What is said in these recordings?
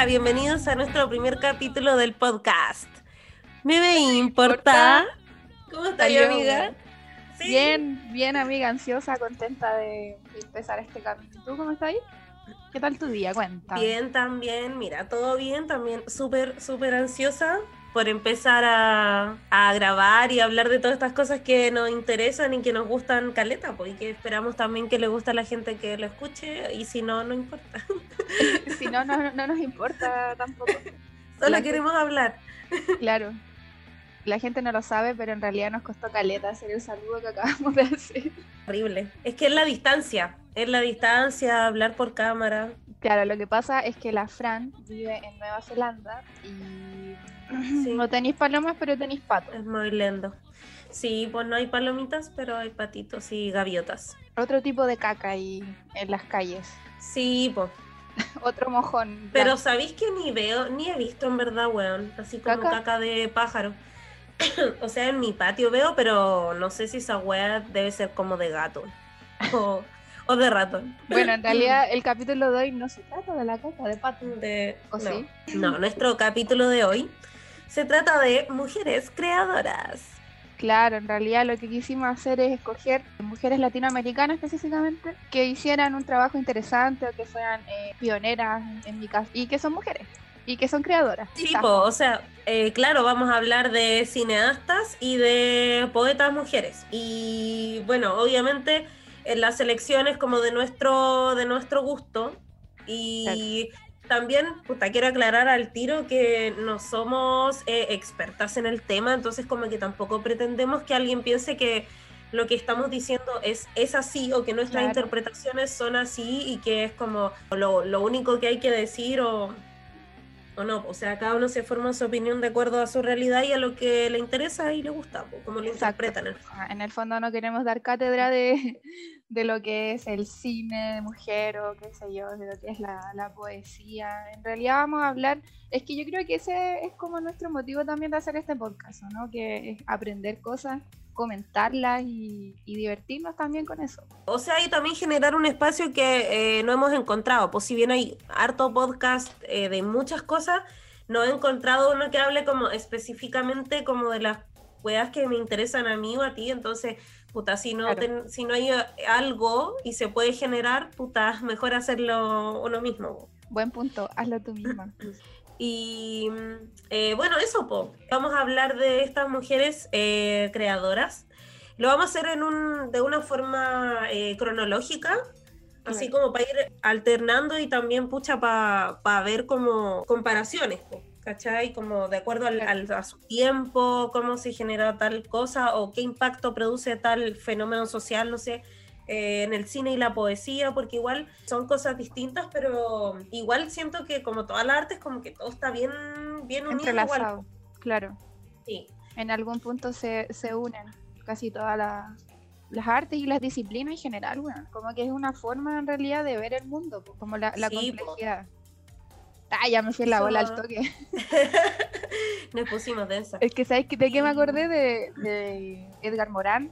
Hola, bienvenidos a nuestro primer capítulo del podcast. ¿Me importa? ¿Cómo estás, amiga? Bien, bien, amiga, ansiosa, contenta de, empezar este capítulo. ¿Tú cómo estás? ¿Qué tal tu día? Cuenta. Bien, también, mira, todo bien, también súper, súper ansiosa por empezar a, grabar y hablar de todas estas cosas que nos interesan y que nos gustan caleta, pues, y que esperamos también que le guste a la gente que lo escuche, y si no, no importa. si no, no, nos importa tampoco. Solo queremos hablar. Claro. La gente no lo sabe, pero en realidad nos costó caleta hacer el saludo que acabamos de hacer. Horrible. Es que es la distancia, es la distancia, hablar por cámara. Claro, lo que pasa es que la Fran vive en Nueva Zelanda y no tenéis palomas, pero tenéis patos. Es muy lindo. Sí, pues no hay palomitas, pero hay patitos y gaviotas. Otro tipo de caca ahí en las calles. Sí, pues. Otro mojón. Pero ¿sabéis que ni veo, ni he visto en verdad, weón? Así como ¿Caca? de pájaro. o sea, en mi patio veo, pero no sé si esa weá debe ser como de gato. O, o de ratón. Bueno, en realidad el capítulo de hoy no se trata de la caca de pato. De... ¿O sí? No, nuestro capítulo de hoy se trata de mujeres creadoras. Claro, en realidad lo que quisimos hacer es escoger mujeres latinoamericanas específicamente que hicieran un trabajo interesante o que fueran eh, pioneras en mi caso y que son mujeres y que son creadoras. Sí, o sea, eh, claro, vamos a hablar de cineastas y de poetas mujeres. Y bueno, obviamente en las elecciones como de nuestro, de nuestro gusto. Y también, puta, quiero aclarar al tiro que no somos eh, expertas en el tema, entonces como que tampoco pretendemos que alguien piense que lo que estamos diciendo es, es así o que nuestras interpretaciones son así y que es como lo, lo único que hay que decir o, o no. O sea, cada uno se forma su opinión de acuerdo a su realidad y a lo que le interesa y le gusta, como lo interpretan. En el fondo no queremos dar cátedra de, de lo que es el cine de mujer o qué sé yo, de lo que es la, la, poesía. En realidad vamos a hablar, es que yo creo que ese es como nuestro motivo también de hacer este podcast, ¿no? Que es aprender cosas, comentarlas y, divertirnos también con eso. O sea, y también generar un espacio que eh, no hemos encontrado, pues si bien hay harto podcast eh, de muchas cosas, no he encontrado uno que hable como específicamente como de las weas que me interesan a mí o a ti, entonces puta, si no, si no hay eh, algo y se puede generar, puta, mejor hacerlo uno mismo. Buen punto, hazlo tú misma. Y eh, bueno, eso, po. vamos a hablar de estas mujeres eh, creadoras. Lo vamos a hacer en un, de una forma cronológica, así como para ir alternando y también, pucha, para ver como comparaciones. Po. ¿cachai? Como de acuerdo al, a su tiempo, cómo se genera tal cosa o qué impacto produce tal fenómeno social, no sé, eh, en el cine y la poesía, porque igual son cosas distintas, pero igual siento que como todas las artes, como que todo está bien, bien unido. Claro. Sí. En algún punto se, se unen casi todas las artes y las disciplinas en general, bueno, como que es una forma en realidad de ver el mundo, como la, la complejidad. Ah, ya me fui la bola al toque. Nos pusimos densa. Es que, ¿sabes de qué me acordé? De, Edgar Morán,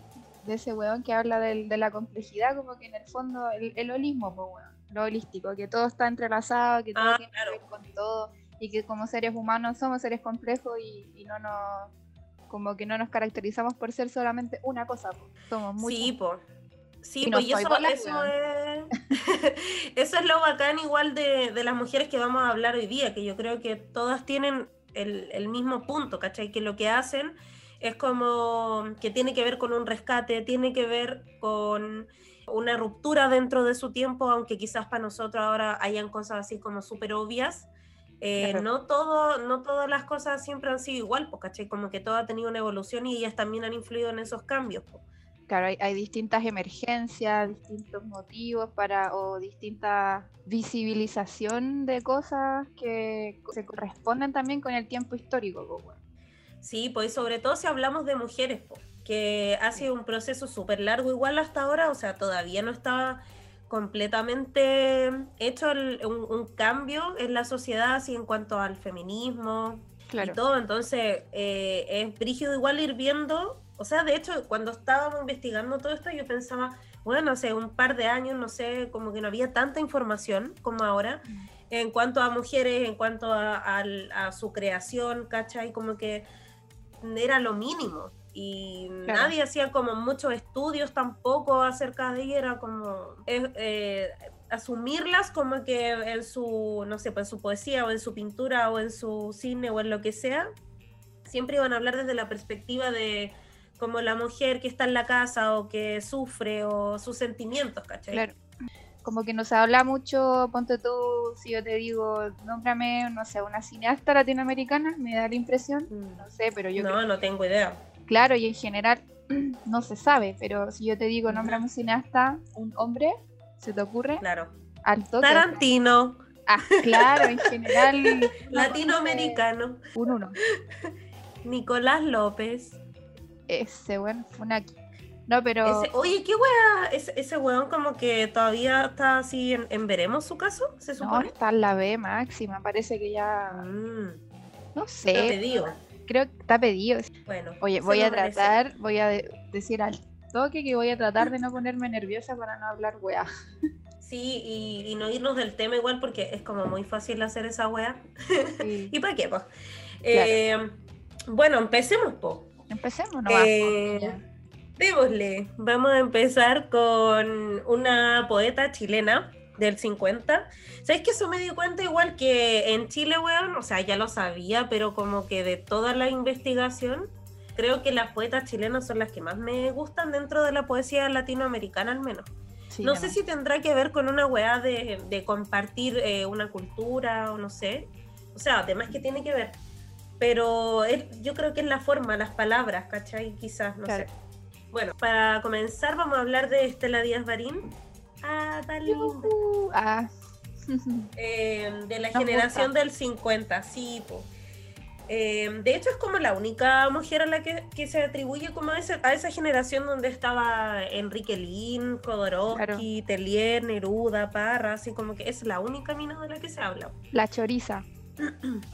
de ese weón que habla de, la complejidad, como que en el fondo, el, holismo, pues, lo holístico, que todo está entrelazado, que todo ah, tiene que ver con todo, y que como seres humanos somos seres complejos y, no nos como que no nos caracterizamos por ser solamente una cosa, somos muy Sí, pues Sí, pues eso, eso, es, eso es lo bacán igual de, de, las mujeres que vamos a hablar hoy día, que yo creo que todas tienen el, el, mismo punto, ¿cachai? Que lo que hacen es como que tiene que ver con un rescate, tiene que ver con una ruptura dentro de su tiempo, aunque quizás para nosotros ahora hayan cosas así como súper obvias. Eh, no, todo, no todas las cosas siempre han sido igual, pues, ¿cachai? Como que todo ha tenido una evolución y ellas también han influido en esos cambios. Pues. Claro, hay, distintas emergencias, distintos motivos para o distinta visibilización de cosas que se corresponden también con el tiempo histórico. Sí, pues sobre todo si hablamos de mujeres, que ha sido un proceso súper largo igual hasta ahora, o sea, todavía no está completamente hecho un, cambio en la sociedad así en cuanto al feminismo y todo, entonces eh, es brígido igual ir viendo o sea, de hecho, cuando estábamos investigando todo esto, yo pensaba, bueno, hace un par de años, no sé, como que no había tanta información como ahora. en cuanto a mujeres, en cuanto a, su creación, ¿cachai? Como que era lo mínimo. Y nadie hacía como muchos estudios tampoco acerca de ella, era como eh, asumirlas como que en su, no sé, pues en su poesía o en su pintura o en su cine o en lo que sea, siempre iban a hablar desde la perspectiva de como la mujer que está en la casa o que sufre o sus sentimientos, ¿cachai? Claro. Como que nos habla mucho, ponte tú, si yo te digo, nómbrame, no sé, una cineasta latinoamericana, me da la impresión, mm. no sé, pero yo... No, no tengo idea. Claro, y en general no se sabe, pero si yo te digo, nómbrame un cineasta, un hombre, ¿se te ocurre? Claro. Al Tarantino. Ah, claro, en general. Latinoamericano. Un uno. Nicolás López. Ese, bueno, Funaki. No, pero. oye, ¿qué weá? Ese, ese weón como que todavía está así en, veremos su caso, ¿se supone? No, está en la B máxima, parece que ya. Mm. No sé. Está pedido. Creo que está pedido. Bueno. Oye, voy a tratar, voy a decir al toque que voy a tratar de no ponerme nerviosa para no hablar weá. Sí, y, no irnos del tema igual porque es como muy fácil hacer esa weá. ¿Y para qué, pues? bueno, empecemos, po. Empecemos, ¿no? Eh, démosle. Vamos a empezar con una poeta chilena del 50. ¿Sabes que eso me di cuenta igual que en Chile, weón? O sea, ya lo sabía, pero como que de toda la investigación, creo que las poetas chilenas son las que más me gustan dentro de la poesía latinoamericana al menos. no sé si tendrá que ver con una weá de, compartir eh, una cultura o no sé. O sea, además que tiene que ver pero yo creo que es la forma, las palabras, ¿cachai? Quizás, no sé. Bueno, para comenzar vamos a hablar de Estela Díaz Barín. Ah, tan linda. Ah. Eh, de la generación del 50, sí, eh, de hecho es como la única mujer a la que, se atribuye como a, a esa generación donde estaba Enrique Lin, Jodorowsky, Tellier, Neruda, Parra, así como que es la única mina de la que se habla. La choriza.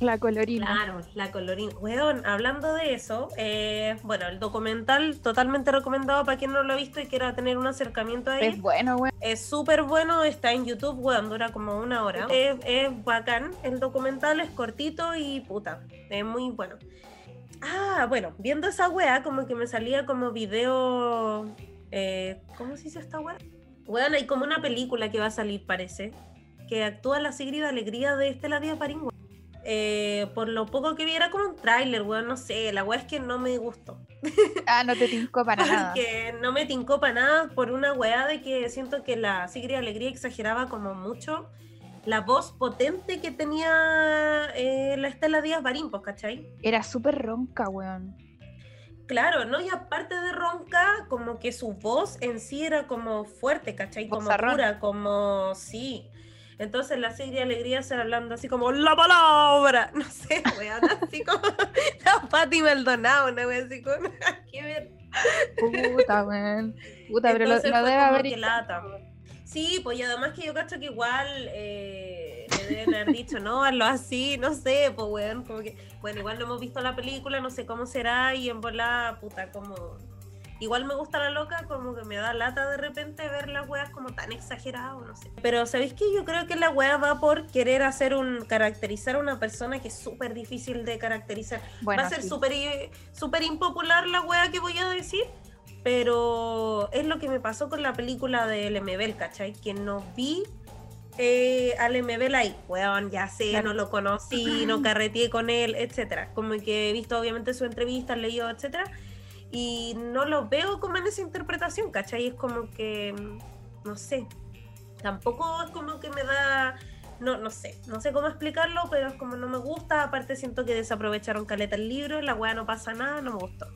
La colorina. Claro, la colorina. Weón, hablando de eso, eh, bueno, el documental totalmente recomendado para quien no lo ha visto y quiera tener un acercamiento ahí. Es bueno, weón. Es súper bueno, está en YouTube, weón, dura como una hora. Es, bacán, el documental es cortito y puta, es muy bueno. Ah, bueno, viendo esa wea, como que me salía como video. Eh, ¿Cómo se dice esta wea? Weón, hay como una película que va a salir, parece. Que actúa la Sigrid Alegría de Estela Díaz Parín, eh, por lo poco que vi era como un tráiler, weón, no sé, la weá es que no me gustó. Ah, no te tincó para nada. No me tincó para nada por una weá de que siento que la Sigrid Alegría exageraba como mucho la voz potente que tenía eh, la Estela Díaz Barín, pues, ¿cachai? Era súper ronca, weón. Claro, ¿no? Y aparte de ronca, como que su voz en sí era como fuerte, ¿cachai? Como pura, como sí. Entonces la serie Alegría se hablando así como la palabra, no sé, weón, así como la Pati Maldonado, una wea así como, qué ver. Puta, weón. Puta, pero lo, debe haber. Sí, pues y además que yo cacho que igual eh, le deben haber dicho, no, hazlo así, no sé, pues weón, como que, bueno, igual no hemos visto la película, no sé cómo será, y en bola, puta, como Igual me gusta la loca, como que me da lata de repente ver las weas como tan exageradas, no sé. Pero ¿sabéis que Yo creo que la wea va por querer hacer un, caracterizar a una persona que es súper difícil de caracterizar. va a ser súper super impopular la wea que voy a decir, pero es lo que me pasó con la película de LMB, ¿cachai? Que no vi eh, al MB ahí, weón, ya sé, no lo conocí, no carreteé con él, etcétera. Como que he visto obviamente su entrevista, leído, etcétera y no lo veo como en esa interpretación, ¿cachai? Es como que, no sé, tampoco es como que me da, no, no sé, no sé cómo explicarlo, pero es como no me gusta, aparte siento que desaprovecharon caleta el libro, la weá no pasa nada, no me gustó.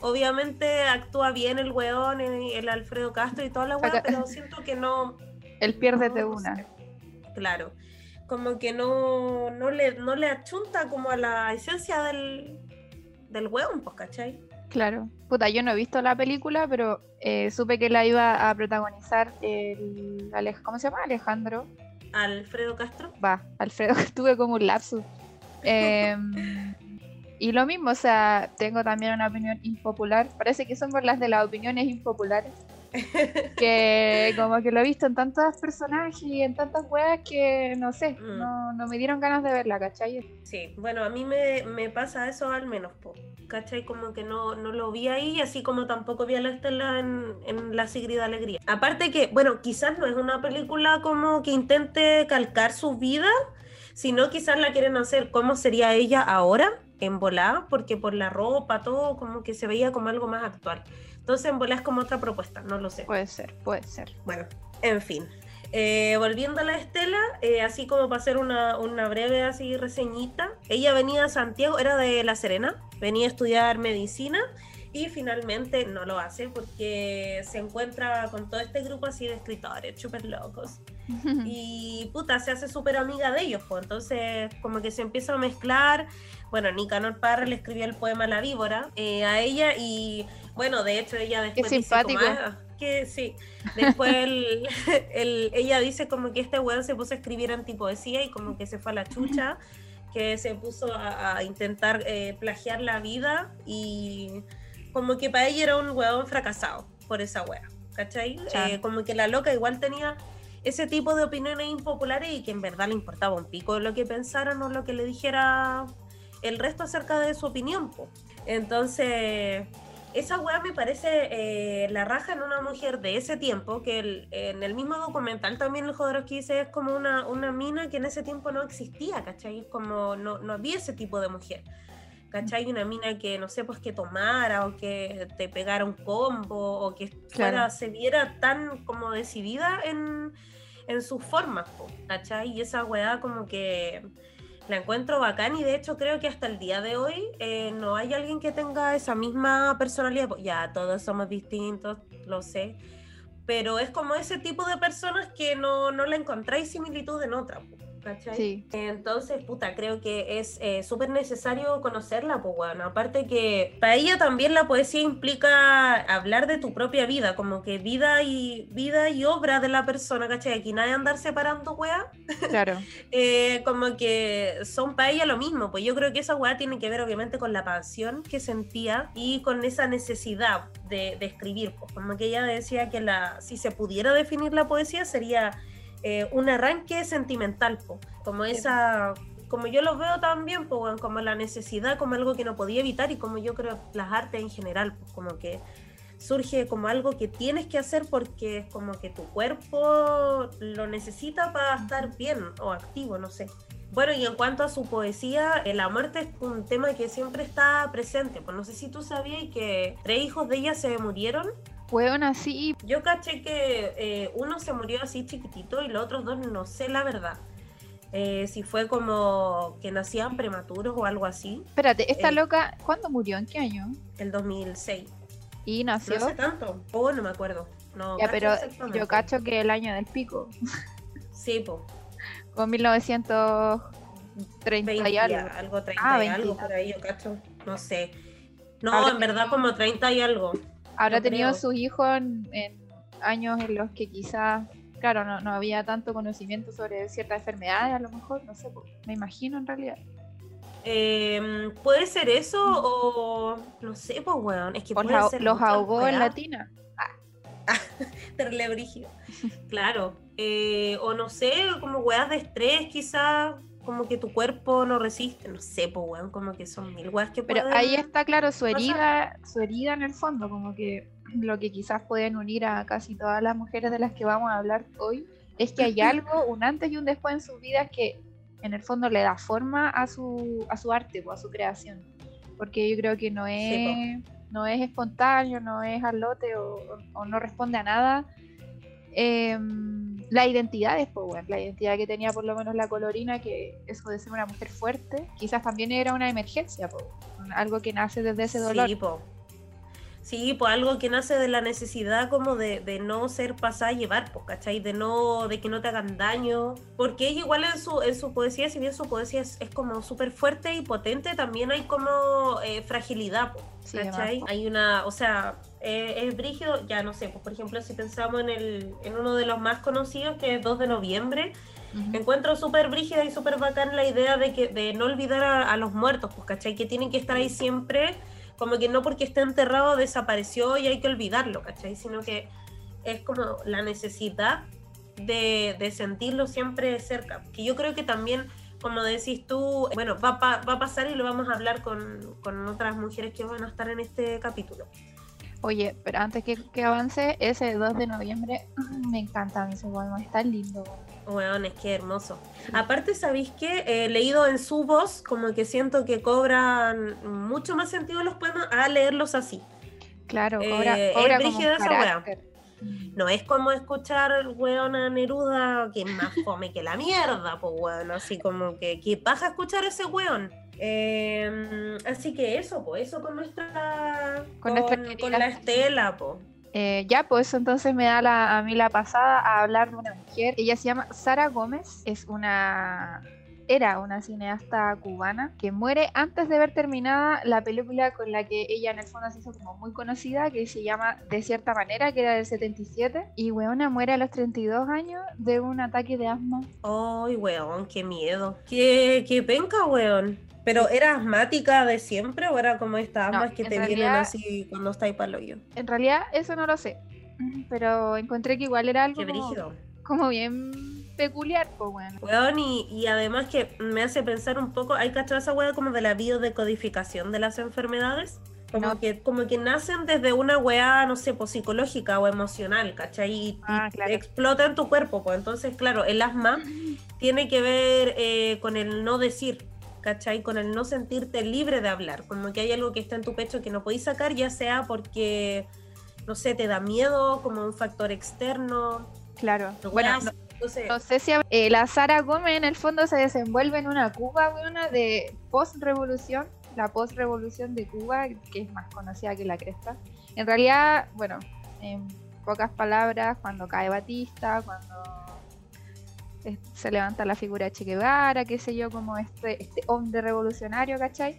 Obviamente actúa bien el weón, el, Alfredo Castro y toda la weá, pero siento que no... El pierde de una. Claro, como que no, no, le, no le achunta como a la esencia del, del weón, pues, ¿cachai? Claro. Puta, yo no he visto la película, pero eh, supe que la iba a protagonizar el. ¿Cómo se llama? Alejandro. Alfredo Castro. Va, Alfredo, estuve como un lapsus. Em, y lo mismo, o sea, tengo también una opinión impopular. Parece que somos las de las opiniones impopulares. que como que lo he visto en tantos personajes y en tantas weas que no sé, mm. no, no, me dieron ganas de verla, ¿cachai? Sí, bueno, a mí me, me pasa eso al menos, ¿cachai? Como que no, no lo vi ahí, así como tampoco vi a la Estela en, en La Sigrid Alegría. Aparte que, bueno, quizás no es una película como que intente calcar su vida, sino quizás la quieren hacer cómo sería ella ahora, en volá, porque por la ropa, todo como que se veía como algo más actual. Entonces en es como otra propuesta, no lo sé. Puede ser, puede ser. Bueno, en fin. Eh, volviendo a la Estela, eh, así como para hacer una, una, breve así reseñita, ella venía a Santiago, era de La Serena, venía a estudiar medicina y finalmente no lo hace porque se encuentra con todo este grupo así de escritores súper locos y puta, se hace súper amiga de ellos, pues entonces como que se empieza a mezclar, bueno, Nicanor Parra le escribió el poema La Víbora eh, a ella y bueno, de hecho ella después... Qué simpático. Ah, que sí, después ella dice como que este weón se puso a escribir antipoesía y como que se fue a la chucha, que se puso a, intentar eh, plagiar la vida y como que para ella era un weón fracasado por esa wea, ¿cachai? Eh, como que la loca igual tenía ese tipo de opiniones impopulares y que en verdad le importaba un pico lo que pensaran o lo que le dijera el resto acerca de su opinión. Entonces, esa weá me parece eh, la raja en una mujer de ese tiempo, que en el mismo documental también el que dice es como una, una mina que en ese tiempo no existía, ¿cachai? Como no, no había ese tipo de mujer. ¿Cachai? Una mina que, no sé, pues que tomara o que te pegara un combo o que fuera, se viera tan como decidida en, en sus formas, ¿cachai? Y esa weá como que la encuentro bacán y de hecho creo que hasta el día de hoy eh, no hay alguien que tenga esa misma personalidad. Ya, todos somos distintos, lo sé, pero es como ese tipo de personas que no, no le encontráis similitud en otra. ¿Cachai? Entonces, puta, creo que es eh, súper necesario conocerla, pues bueno, aparte que para ella también la poesía implica hablar de tu propia vida, como que vida y vida y obra de la persona, ¿cachai? Aquí nadie andar separando, weá. Claro. Eh, como que son para ella lo mismo, pues yo creo que esa weá tiene que ver obviamente con la pasión que sentía y con esa necesidad de, de escribir, pues como que ella decía que la, si se pudiera definir la poesía sería eh, un arranque sentimental, como esa, como yo lo veo también, como la necesidad, como algo que no podía evitar y como yo creo las artes en general, pues, como que surge como algo que tienes que hacer porque es como que tu cuerpo lo necesita para estar bien o activo, no sé. Bueno, y en cuanto a su poesía, la muerte es un tema que siempre está presente. Pues no sé si tú sabías que tres hijos de ella se murieron fueron así. Yo caché que eh, uno se murió así chiquitito y los otros dos no sé la verdad. Eh, si fue como que nacían prematuros o algo así. Espérate, esta eh, loca, ¿cuándo murió? ¿En qué año? El 2006. ¿Y nació? No sé tanto, oh, no me acuerdo. No, ya, pero yo cacho que el año del pico. Sí, po. Con 1930 y algo. algo 30 ah, y algo por ahí, yo cacho. No sé. No, en verdad como 30 y algo. Habrá tenido sus hijos en, años en los que quizás, claro, no, había tanto conocimiento sobre ciertas enfermedades, a lo mejor, no sé, me imagino en realidad. Em, puede ser eso o no sé, pues weón, es que los ahogó en latina. Ah. Brígido. claro. Eh, o no sé, como weas de estrés quizás como que tu cuerpo no resiste, no sé, pues weón, como que son mil weas que Pero ahí está claro su herida, su herida en el fondo, como que lo que quizás pueden unir a casi todas las mujeres de las que vamos a hablar hoy, es que hay algo, un antes y un después en sus vidas que en el fondo le da forma a su, a su arte, a su creación. Porque yo creo que no es, no es espontáneo, no es al lote o, o no responde a nada. Eh, la identidad es, pues, la identidad que tenía por lo menos la colorina, que eso de ser una mujer fuerte, quizás también era una emergencia, algo que nace desde ese dolor. Sí, Sí, pues algo que nace de la necesidad como de, de no ser pasada a llevar, pues, ¿cachai? De no, de que no te hagan daño. Porque ella igual en su, en su poesía, si bien su poesía es, como súper fuerte y potente, también hay como eh, fragilidad, pues, ¿cachai? hay una, o sea, eh, es brígido, ya no sé, pues por ejemplo, si pensamos en, el, en uno de los más conocidos, que es 2 de noviembre, encuentro súper brígida y súper bacán la idea de, que, de no olvidar a, a los muertos, pues, ¿cachai? Que tienen que estar ahí siempre como que no porque esté enterrado desapareció y hay que olvidarlo, ¿cachai? Sino que es como la necesidad de, sentirlo siempre cerca. Que yo creo que también, como decís tú, bueno, va, va a pasar y lo vamos a hablar con, con, otras mujeres que van a estar en este capítulo. Oye, pero antes que, que avance, ese 2 de noviembre me encanta ese poema, está lindo. Bueno, es que hermoso. Aparte, ¿sabéis que He leído en su voz, como que siento que cobran mucho más sentido los poemas a leerlos así. Claro, cobra, eh, cobra como esa No es como escuchar weón a Neruda, que es más fome que la mierda, pues weón, así como que, ¿qué pasa escuchar ese weón? Em, así que eso, pues eso con nuestra, con, con la Estela, pues. Eh, ya, pues entonces me da la, a mí la pasada a hablar de una mujer. Ella se llama Sara Gómez, es una era una cineasta cubana que muere antes de ver terminada la película con la que ella en el fondo se hizo como muy conocida, que se llama De cierta manera, que era del 77. Y weona muere a los 32 años de un ataque de asma. Ay, weón, qué miedo. Qué, qué penca, weón. ¿Pero era asmática de siempre o era como estas asmas que te vienen así cuando estáis para el En realidad, eso no lo sé. Pero encontré que igual era algo como, bien peculiar, pues bueno. y, además que me hace pensar un poco, hay cachado esa weá como de la biodecodificación de las enfermedades. Como, que, como que nacen desde una weá, no sé, pues psicológica o emocional, ¿cachai? Y, ah, explota en tu cuerpo, pues entonces, claro, el asma tiene que ver eh, con el no decir, ¿cachai? Con el no sentirte libre de hablar, como que hay algo que está en tu pecho que no podéis sacar, ya sea porque, no sé, te da miedo, como un factor externo. Claro, bueno, no, sé si eh, la Sara Gómez en el fondo se desenvuelve en una Cuba, una de post-revolución, la post-revolución de Cuba, que es más conocida que la cresta. En realidad, bueno, en pocas palabras, cuando cae Batista, cuando se levanta la figura de Che Guevara, qué sé yo, como este, este hombre revolucionario, ¿cachai?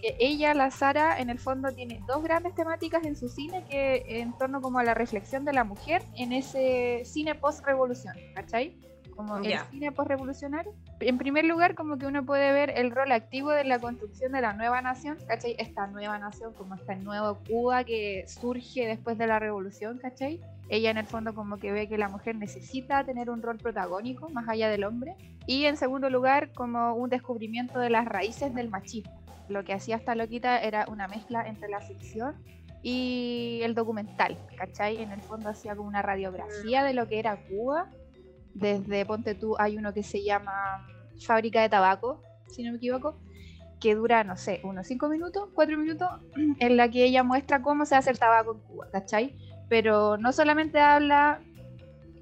Que ella, la Sara, en el fondo tiene dos grandes temáticas en su cine que en torno como a la reflexión de la mujer en ese cine post-revolución, ¿cachai? Como el cine post-revolucionario. En primer lugar, como que uno puede ver el rol activo de la construcción de la nueva nación, ¿cachai? Esta nueva nación, como esta nueva Cuba que surge después de la revolución, ¿cachai? Ella en el fondo como que ve que la mujer necesita tener un rol protagónico más allá del hombre. Y en segundo lugar, como un descubrimiento de las raíces del machismo. Lo que hacía esta loquita era una mezcla entre la ficción y el documental, ¿cachai? En el fondo hacía como una radiografía de lo que era Cuba. Desde Ponte tú hay uno que se llama Fábrica de Tabaco, si no me equivoco, que dura, no sé, unos 5 minutos, 4 minutos, en la que ella muestra cómo se hace el tabaco en Cuba, ¿cachai? Pero no solamente habla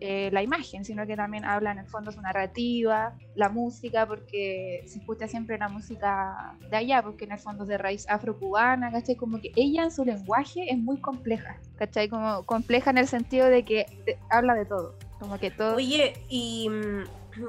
eh, la imagen, sino que también habla en el fondo su narrativa, la música, porque se escucha siempre la música de allá, porque en el fondo es de raíz afrocubana, ¿cachai? Como que ella en su lenguaje es muy compleja, ¿cachai? Como compleja en el sentido de que habla de todo, como que todo... Oye, y mm,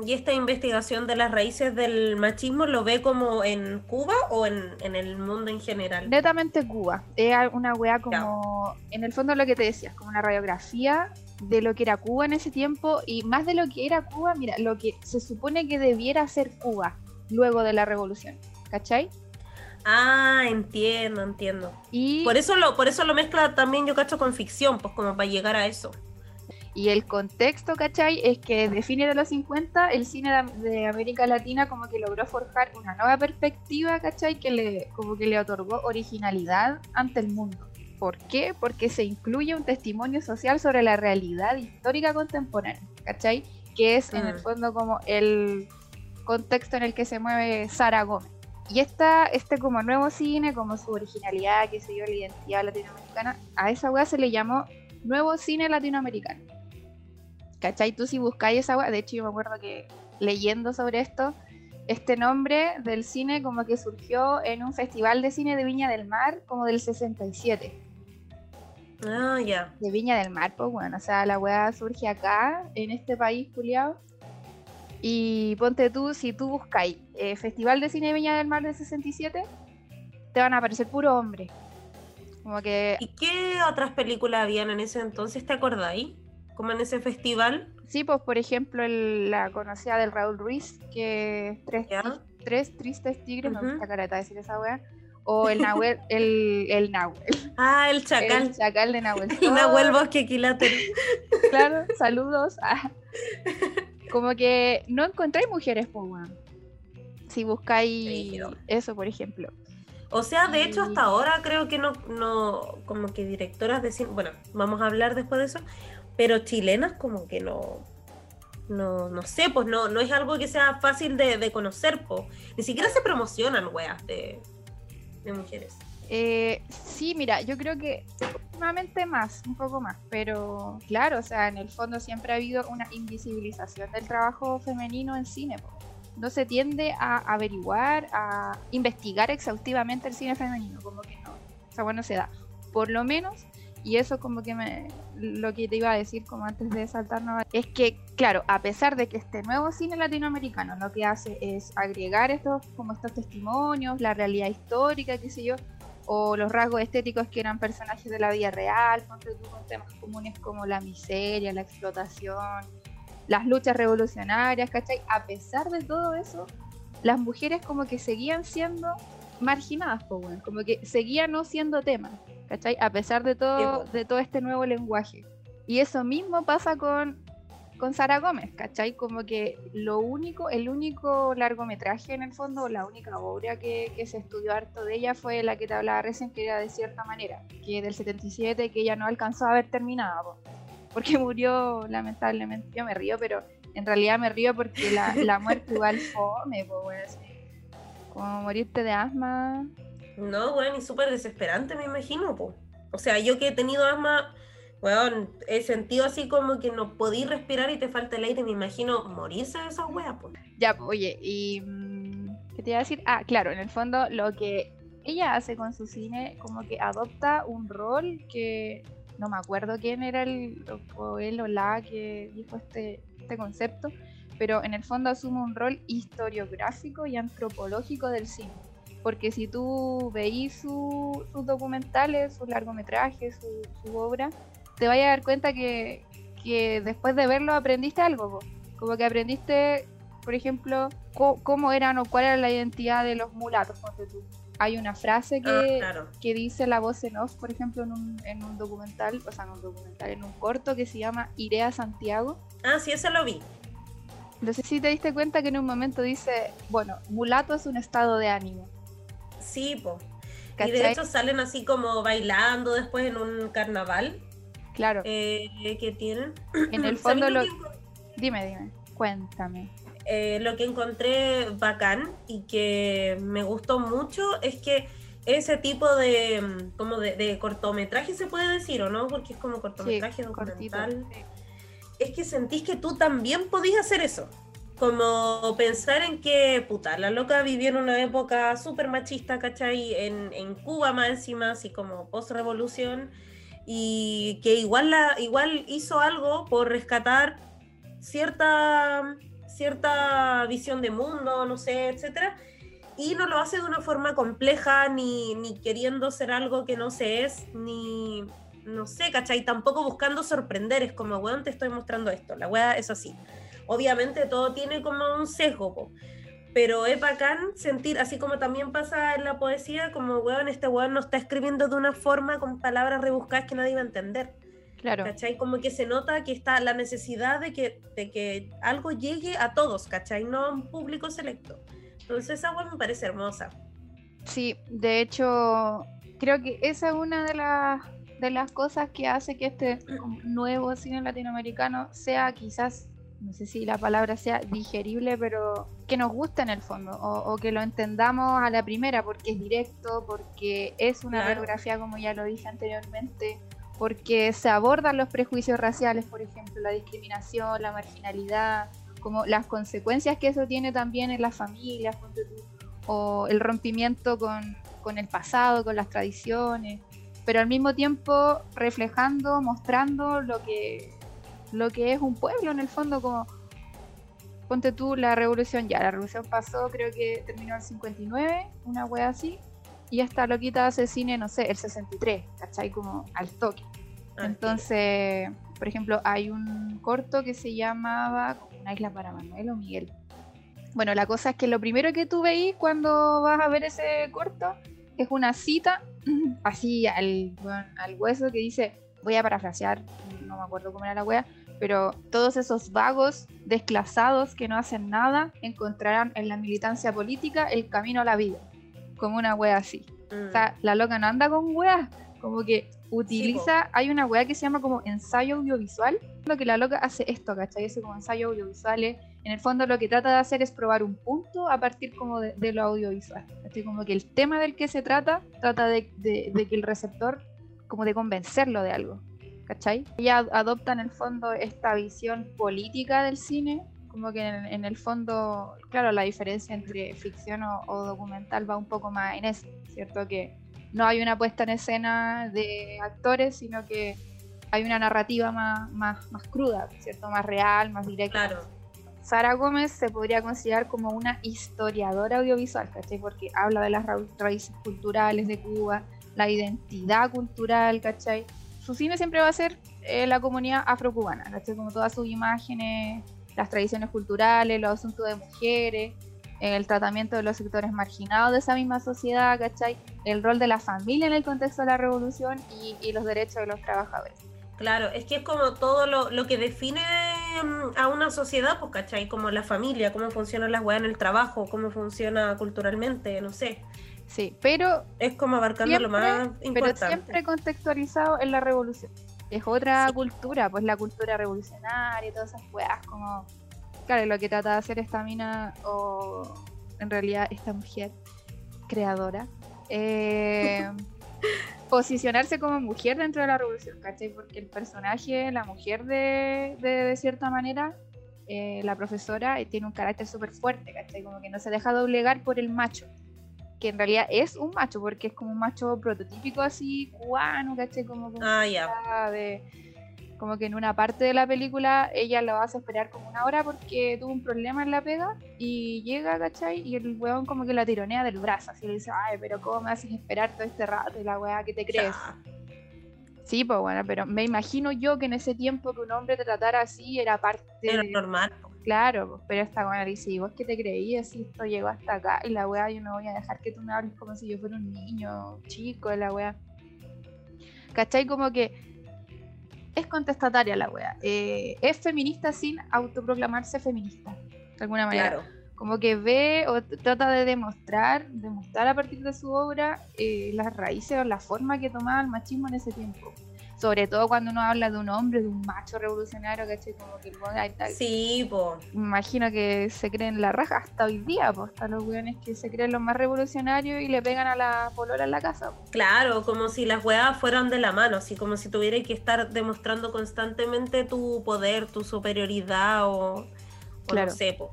¿Y esta investigación de las raíces del machismo lo ve como en Cuba o en, el mundo en general? Netamente Cuba. Es una wea como, en el fondo lo que te decías, como una radiografía de lo que era Cuba en ese tiempo y más de lo que era Cuba, mira, lo que se supone que debiera ser Cuba luego de la revolución. ¿Cachai? Ah, entiendo, entiendo. Y por eso lo, por eso lo mezcla también yo cacho con ficción, pues como para llegar a eso. Y el contexto, ¿cachai? Es que desde fines de los 50 el cine de, América Latina como que logró forjar una nueva perspectiva, ¿cachai? Que le, como que le otorgó originalidad ante el mundo. ¿Por qué? Porque se incluye un testimonio social sobre la realidad histórica contemporánea, ¿cachai? Que es en el mm. fondo como el contexto en el que se mueve Sara Gómez. Y esta, este como nuevo cine, como su originalidad, que se dio la identidad latinoamericana, a esa weá se le llamó nuevo cine latinoamericano. ¿Cachai? Tú si buscáis esa web, de hecho yo me acuerdo que leyendo sobre esto, este nombre del cine como que surgió en un festival de cine de Viña del Mar como del 67. Ah, ya. De Viña del Mar, pues bueno, o sea, la weá surge acá, en este país, culiado. Y ponte tú, si tú buscáis eh, Festival de Cine de Viña del Mar del 67, te van a aparecer puro hombre. Como que... ¿Y qué otras películas habían en ese entonces? ¿Te acordáis? Como en ese festival. Sí, pues por ejemplo la conocida del Raúl Ruiz, que tres, tres tristes tigres, me gusta careta decir esa weá. O el Nahuel, el, el Nahuel. Ah, el chacal. El chacal de Nahuel. El Nahuel Bosque Quilátero. Claro, saludos. Ah. Como que no encontráis mujeres, pues, Si buscáis eso, por ejemplo. O sea, de hecho, hasta ahora creo que no, no, como que directoras de cine, bueno, vamos a hablar después de eso, pero chilenas como que no, no, no sé, pues no, no es algo que sea fácil de, conocer, pues. Ni siquiera se promocionan weas de, mujeres. Eh, sí, mira, yo creo que últimamente más, un poco más, pero claro, o sea, en el fondo siempre ha habido una invisibilización del trabajo femenino en cine. pues no se tiende a averiguar, a investigar exhaustivamente el cine femenino, como que no, o sea, bueno, se da. Por lo menos, y eso como que me, lo que te iba a decir como antes de saltarnos, es que, claro, a pesar de que este nuevo cine latinoamericano lo que hace es agregar estos, como estos testimonios, la realidad histórica, qué sé yo, o los rasgos estéticos que eran personajes de la vida real, con temas comunes como la miseria, la explotación, las luchas revolucionarias, ¿cachai? A pesar de todo eso, las mujeres como que seguían siendo marginadas, pues, como que seguían no siendo tema, ¿cachai? A pesar de todo, de todo este nuevo lenguaje. Y eso mismo pasa con, con Sara Gómez, ¿cachai? Como que lo único, el único largometraje en el fondo, la única obra que, que se estudió harto de ella fue la que te hablaba recién, que era de cierta manera, que del 77, que ella no alcanzó a ver terminada, porque murió lamentablemente. Yo me río, pero en realidad me río porque la, la muerte igual fome, pues, como morirte de asma. No, bueno, y súper desesperante, me imagino, pues. O sea, yo que he tenido asma, bueno, he sentido así como que no podí respirar y te falta el aire, me imagino morirse de esas weas, pues. Ya, oye, y. Mm, ¿Qué te iba a decir? Ah, claro, en el fondo lo que ella hace con su cine, como que adopta un rol que no me acuerdo quién era el, o él o la que dijo este, este concepto, pero en el fondo asume un rol historiográfico y antropológico del cine. Porque si tú veís sus documentales, sus largometrajes, su, su, obra, te vas a dar cuenta que, que después de verlo aprendiste algo. Como que aprendiste, por ejemplo, cómo eran o cuál era la identidad de los mulatos. Tú hay una frase que, ah, que dice la voz en off, por ejemplo, en un, en un documental, o sea, en un documental, en un corto que se llama Iré a Santiago. Ah, sí, eso lo vi. No sé si te diste cuenta que en un momento dice, bueno, mulato es un estado de ánimo. Sí, po. Y de hecho salen así como bailando después en un carnaval. Claro. Eh, que tienen. En el fondo lo... Dime, dime, cuéntame. Eh, lo que encontré bacán y que me gustó mucho es que ese tipo de mm, como de, cortometraje se puede decir o no porque es como cortometraje documental es que sentís que tú también podías hacer eso como pensar en que puta la loca vivió en una época súper machista ¿cachai? En, en Cuba más encima así como post revolución y que igual la igual hizo algo por rescatar cierta cierta visión de mundo, no sé, etcétera, y no lo hace de una forma compleja, ni, ni queriendo ser algo que no se es, ni, no sé, ¿cachai? Tampoco buscando sorprender, es como, weón, te estoy mostrando esto, la weá es así. Obviamente todo tiene como un sesgo, pero es bacán sentir, así como también pasa en la poesía, como, weón, este weón no está escribiendo de una forma con palabras rebuscadas que nadie va a entender. Claro. ¿Cachai? Como que se nota que está la necesidad de que, de que algo llegue a todos, ¿cachai? No a un público selecto. Entonces esa web me parece hermosa. Sí, de hecho, creo que esa es una de las, de las cosas que hace que este nuevo cine latinoamericano sea quizás, no sé si la palabra sea digerible, pero que nos guste en el fondo, o, que lo entendamos a la primera, porque es directo, porque es una radiografía, como ya lo dije anteriormente, porque se abordan los prejuicios raciales, por ejemplo, la discriminación, la marginalidad, como las consecuencias que eso tiene también en las familias, o el rompimiento con, el pasado, con las tradiciones, pero al mismo tiempo reflejando, mostrando lo que, lo que es un pueblo en el fondo, como ponte tú la revolución, ya, la revolución pasó, creo que terminó en el 59, una wea así, y esta loquita hace cine, no sé, el 63, ¿cachai? Como al toque. Ah, Entonces, por ejemplo, hay un corto que se llamaba Una isla para Manuel o Miguel. Bueno, la cosa es que lo primero que tú veís cuando vas a ver ese corto es una cita así al, al hueso que dice, voy a parafrasear, no me acuerdo cómo era la wea, pero todos esos vagos desclasados que no hacen nada encontrarán en la militancia política el camino a la vida, como una wea así. O sea, mm. la loca no anda con weas, como que utiliza, hay una wea que se llama como ensayo audiovisual, lo que la loca hace esto, ¿cachai? Ese como ensayo audiovisuales, en el fondo lo que trata de hacer es probar un punto a partir como de, lo audiovisual, ¿cachai? Como que el tema del que se trata, trata de, de que el receptor, como de convencerlo de algo, ¿cachai? Ella adopta en el fondo esta visión política del cine, como que en, el fondo, claro, la diferencia entre ficción o, documental va un poco más en eso, ¿cierto? Que no hay una puesta en escena de actores, sino que hay una narrativa más, más, más cruda, ¿cierto? Más real, más directa. Claro. Sara Gómez se podría considerar como una historiadora audiovisual, ¿cachai? Porque habla de las raíces culturales de Cuba, la identidad cultural, ¿cachai? su cine siempre va a ser eh, la comunidad afrocubana, ¿cachai? Como todas sus imágenes, las tradiciones culturales, los asuntos de mujeres, el tratamiento de los sectores marginados de esa misma sociedad, ¿cachai? El rol de la familia en el contexto de la revolución y, los derechos de los trabajadores. Claro, es que es como todo lo, que define mm, a una sociedad, pues, ¿cachai? Como la familia, cómo funcionan las weas en el trabajo, cómo funciona culturalmente, no sé. Sí, pero. Es como abarcando lo más importante. Pero siempre contextualizado en la revolución. Es otra cultura, pues la cultura revolucionaria y todas esas weas, como. Claro, lo que trata de hacer esta mina, o en realidad esta mujer creadora, eh, posicionarse como mujer dentro de la revolución, ¿cachai? Porque el personaje, la mujer de, de, cierta manera, eh, la profesora, eh, tiene un carácter súper fuerte, ¿cachai? Como que no se deja doblegar por el macho que en realidad es un macho, porque es como un macho prototípico así, cubano, ¿cachai? Como, ah, como que en una parte de la película ella lo hace esperar como una hora porque tuvo un problema en la pega y llega, ¿cachai? Y el weón como que la tironea del brazo, así le dice, ay, pero ¿cómo me haces esperar todo este rato y la weá que te crees? Sí, pues bueno, pero me imagino yo que en ese tiempo que un hombre te tratara así era parte... Era normal. Claro, pero esta weá dice, ¿y vos que te creías si esto llegó hasta acá? Y la weá, yo no voy a dejar que tú me hables como si yo fuera un niño chico, la weá. ¿Cachai? Como que es contestataria la weá. Eh, es feminista sin autoproclamarse feminista, de alguna manera. Claro. Como que ve o trata de demostrar, demostrar a partir de su obra eh, las raíces o la forma que tomaba el machismo en ese tiempo sobre todo cuando uno habla de un hombre, de un macho revolucionario, ¿cachai? Como que el tal. Sí, po. Imagino que se creen la raja hasta hoy día, pues, hasta los weones que se creen los más revolucionarios y le pegan a la polora en la casa. Claro, como si las weas fueran de la mano, así como si tuvieras que estar demostrando constantemente tu poder, tu superioridad o, claro. no sé, po.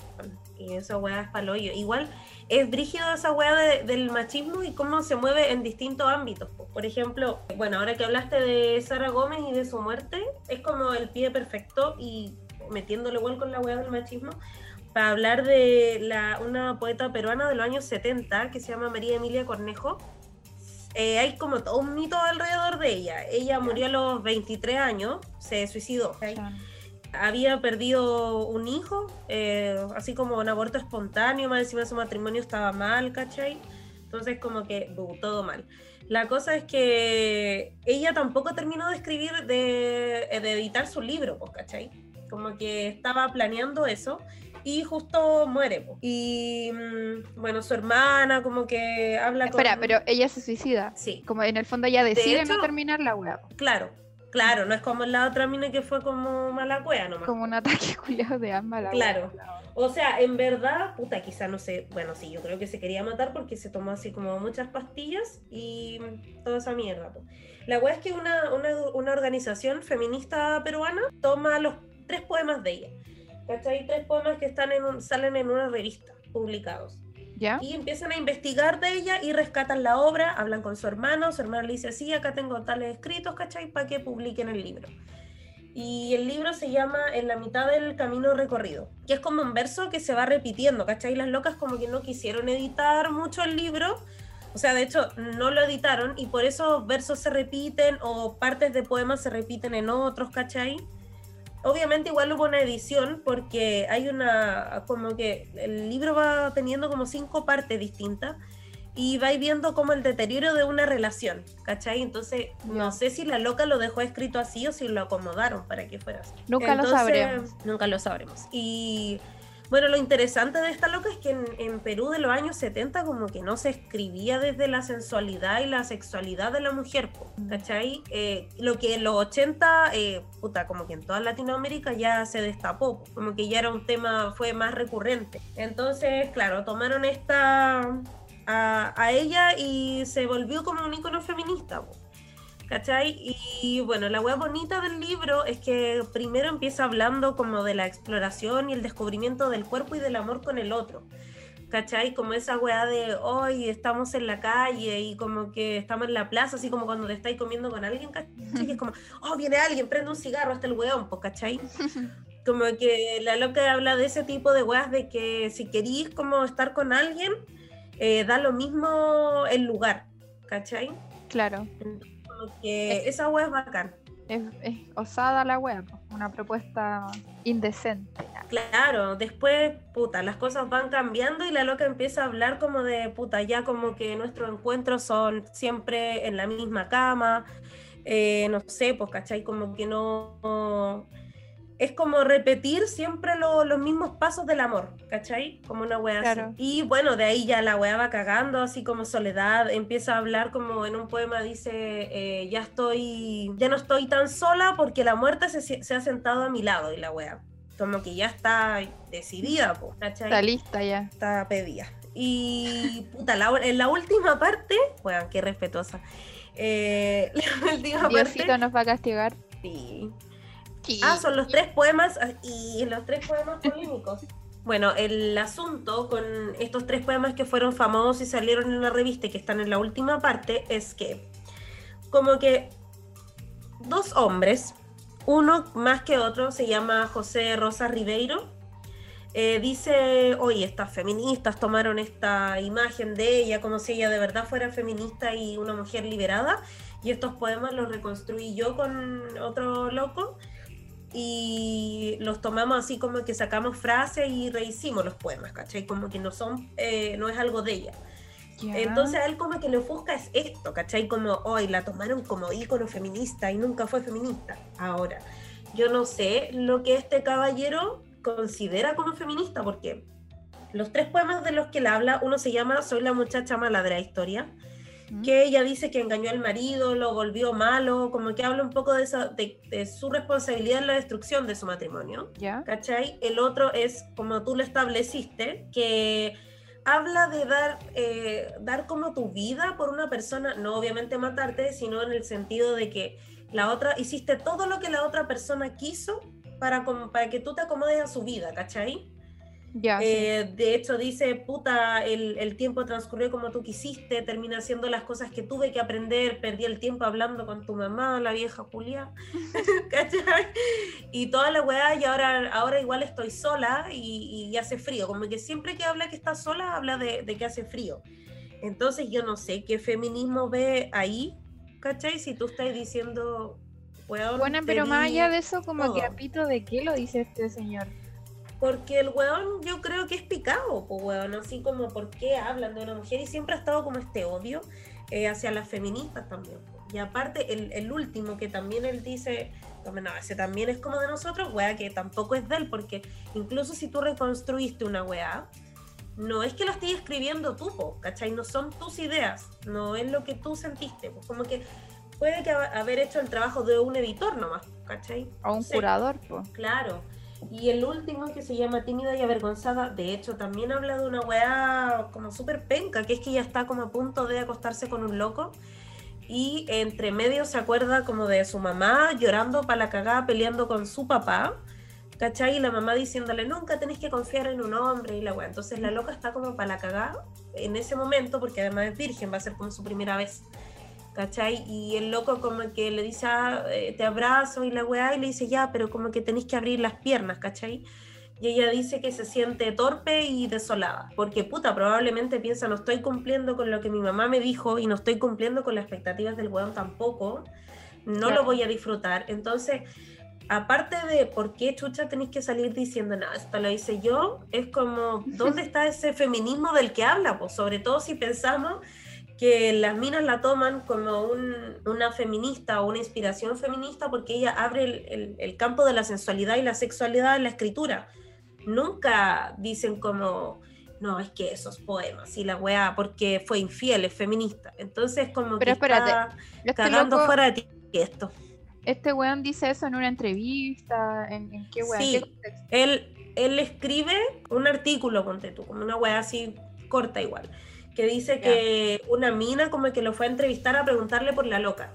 Y esa wea es paloyo. Igual es brígido esa weá del machismo y cómo se mueve en distintos ámbitos. Por ejemplo, bueno, ahora que hablaste de Sara Gómez y de su muerte, es como el pie perfecto y metiéndole igual con la weá del machismo, para hablar de la, una poeta peruana de los años 70 que se llama María Emilia Cornejo. Eh, hay como todo un mito alrededor de ella. Ella murió a los 23 años, se suicidó había perdido un hijo, eh, así como un aborto espontáneo, más encima su matrimonio estaba mal, ¿cachai? Entonces como que todo mal. La cosa es que ella tampoco terminó de escribir, de, de editar su libro, pues, ¿cachai? Como que estaba planeando eso y justo muere. Pues. Y mm, bueno, su hermana como que habla Espera, pero ella se suicida. Sí. Como en el fondo ella decide no terminar la web. Claro, Claro, no es como la otra mina que fue como mala cueva nomás. Como un ataque culiado de ambas. Claro. O sea, en verdad, puta, quizá no sé, bueno, sí, yo creo que se quería matar porque se tomó así como muchas pastillas y toda esa mierda. La wea es que una, una, organización feminista peruana toma los tres poemas de ella. ¿Cachai? Tres poemas que están en salen en una revista publicados. Y empiezan a investigar de ella y rescatan la obra, hablan con su hermano, su hermano le dice, sí, acá tengo tales escritos, ¿cachai? Para que publiquen el libro. Y el libro se llama En la mitad del camino recorrido, que es como un verso que se va repitiendo, ¿cachai? Las locas como que no quisieron editar mucho el libro, o sea, de hecho, no lo editaron y por eso versos se repiten o partes de poemas se repiten en otros, ¿cachai? Obviamente igual hubo una edición porque hay una, como que el libro va teniendo como cinco partes distintas y vais viendo como el deterioro de una relación, ¿cachai? Entonces, no sé si la loca lo dejó escrito así o si lo acomodaron para que fuera así. Nunca lo sabremos. Nunca lo sabremos. Y bueno, lo interesante de esta loca es que en, Perú de los años 70 como que no se escribía desde la sensualidad y la sexualidad de la mujer, mm. ¿cachai? Eh, lo que en los 80, eh, puta, como que en toda Latinoamérica ya se destapó, como que ya era un tema, fue más recurrente. Entonces, claro, tomaron esta a, ella y se volvió como un icono feminista. ¿Cachai? Y bueno, la wea bonita del libro es que primero empieza hablando como de la exploración y el descubrimiento del cuerpo y del amor con el otro. ¿Cachai? Como esa weá de hoy estamos en la calle y como que estamos en la plaza, así como cuando te estáis comiendo con alguien, ¿cachai? Y es como, oh, viene alguien, prende un cigarro hasta el weón, pues, ¿cachai? Como que la loca habla de ese tipo de weas de que si querís como estar con alguien, eh, da lo mismo el lugar, ¿cachai? Claro que esa web es bacán. Es, osada la web, una propuesta indecente. Claro, después, puta, las cosas van cambiando y la loca empieza a hablar como de, puta, ya como que nuestros encuentros son siempre en la misma cama, eh, no sé, pues, ¿cachai? Como que no es como repetir siempre los mismos pasos del amor, ¿cachai? Como una wea así. Y bueno, de ahí ya la wea va cagando, así como soledad, empieza a hablar como en un poema dice, eh, ya estoy, ya no estoy tan sola porque la muerte se, ha sentado a mi lado y la wea. Como que ya está decidida, ¿cachai? Está lista ya. Está pedida. Y puta, en la última parte, bueno, qué respetuosa. Eh, la última Diosito nos va a castigar. Sí. Ah, son los tres poemas ah, y los tres poemas polémicos. Bueno, el asunto con estos tres poemas que fueron famosos y salieron en la revista y que están en la última parte es que como que dos hombres, uno más que otro, se llama José Rosa Ribeiro, eh, dice, oye, estas feministas tomaron esta imagen de ella como si ella de verdad fuera feminista y una mujer liberada, y estos poemas los reconstruí yo con otro loco y los tomamos así como que sacamos frases y rehicimos los poemas, ¿cachai? Como que no son, eh, no es algo de ella. Entonces a él como que le ofusca es esto, ¿cachai? Como hoy la tomaron como ícono feminista y nunca fue feminista. Ahora, yo no sé lo que este caballero considera como feminista, porque los tres poemas de los que él habla, uno se llama Soy la muchacha mala de la historia, que ella dice que engañó al marido, lo volvió malo, como que habla un poco de, de, su responsabilidad en la destrucción de su matrimonio. ¿Cachai? El otro es, como tú lo estableciste, que habla de dar, eh, dar como tu vida por una persona, no obviamente matarte, sino en el sentido de que la otra, hiciste todo lo que la otra persona quiso para, para que tú te acomodes a su vida, ¿cachai? Eh, de hecho, dice, puta, el, tiempo transcurrió como tú quisiste, termina haciendo las cosas que tuve que aprender, perdí el tiempo hablando con tu mamá, la vieja Julia, ¿cachai? Y toda la weá, y ahora, ahora igual estoy sola y, hace frío, como que siempre que habla que está sola, habla de, que hace frío. Entonces yo no sé qué feminismo ve ahí, ¿cachai? Si tú estás diciendo... Bueno, pero más allá de eso, como que a pito de qué lo dice este señor. Porque el weón yo creo que es picado, pues weón, así como por qué hablan de una mujer y siempre ha estado como este odio eh, hacia las feministas también. Y aparte, el, último que también él dice, no, ese también es como de nosotros, weá, que tampoco es de él, porque incluso si tú reconstruiste una weá, no es que lo estés escribiendo tú, po, ¿cachai? No son tus ideas, no es lo que tú sentiste, pues como que puede que haber hecho el trabajo de un editor nomás, ¿cachai? O un curador, pues. Claro. Y el último que se llama Tímida y Avergonzada, de hecho, también habla de una weá como súper penca, que es que ella está como a punto de acostarse con un loco y entre medio se acuerda como de su mamá llorando para la cagada, peleando con su papá, ¿cachai? Y la mamá diciéndole, nunca tenés que confiar en un hombre y la weá. Entonces la loca está como para la cagada en ese momento, porque además es virgen, va a ser como su primera vez. ¿Cachai? Y el loco como que le dice, ah, eh, te abrazo y la weá, y le dice, ya, pero como que tenéis que abrir las piernas, ¿cachai? Y ella dice que se siente torpe y desolada, porque puta, probablemente piensa, no estoy cumpliendo con lo que mi mamá me dijo y no estoy cumpliendo con las expectativas del weón tampoco, no lo voy a disfrutar. Entonces, aparte de por qué chucha tenéis que salir diciendo, nada, esto lo hice yo, es como, ¿dónde está ese feminismo del que habla? Pues sobre todo si pensamos que las minas la toman como una feminista o una inspiración feminista porque ella abre el, el, campo de la sensualidad y la sexualidad en la escritura. Nunca dicen como, no, es que esos poemas y la weá, porque fue infiel, es feminista. Entonces, como Pero que espérate, está este cagando loco- fuera de ti esto. Este weón dice eso en una entrevista, ¿en, en qué weón? Sí. Él, él escribe un artículo, ponte tú, como una weá así corta igual, que dice que una mina como que lo fue a entrevistar a preguntarle por la loca.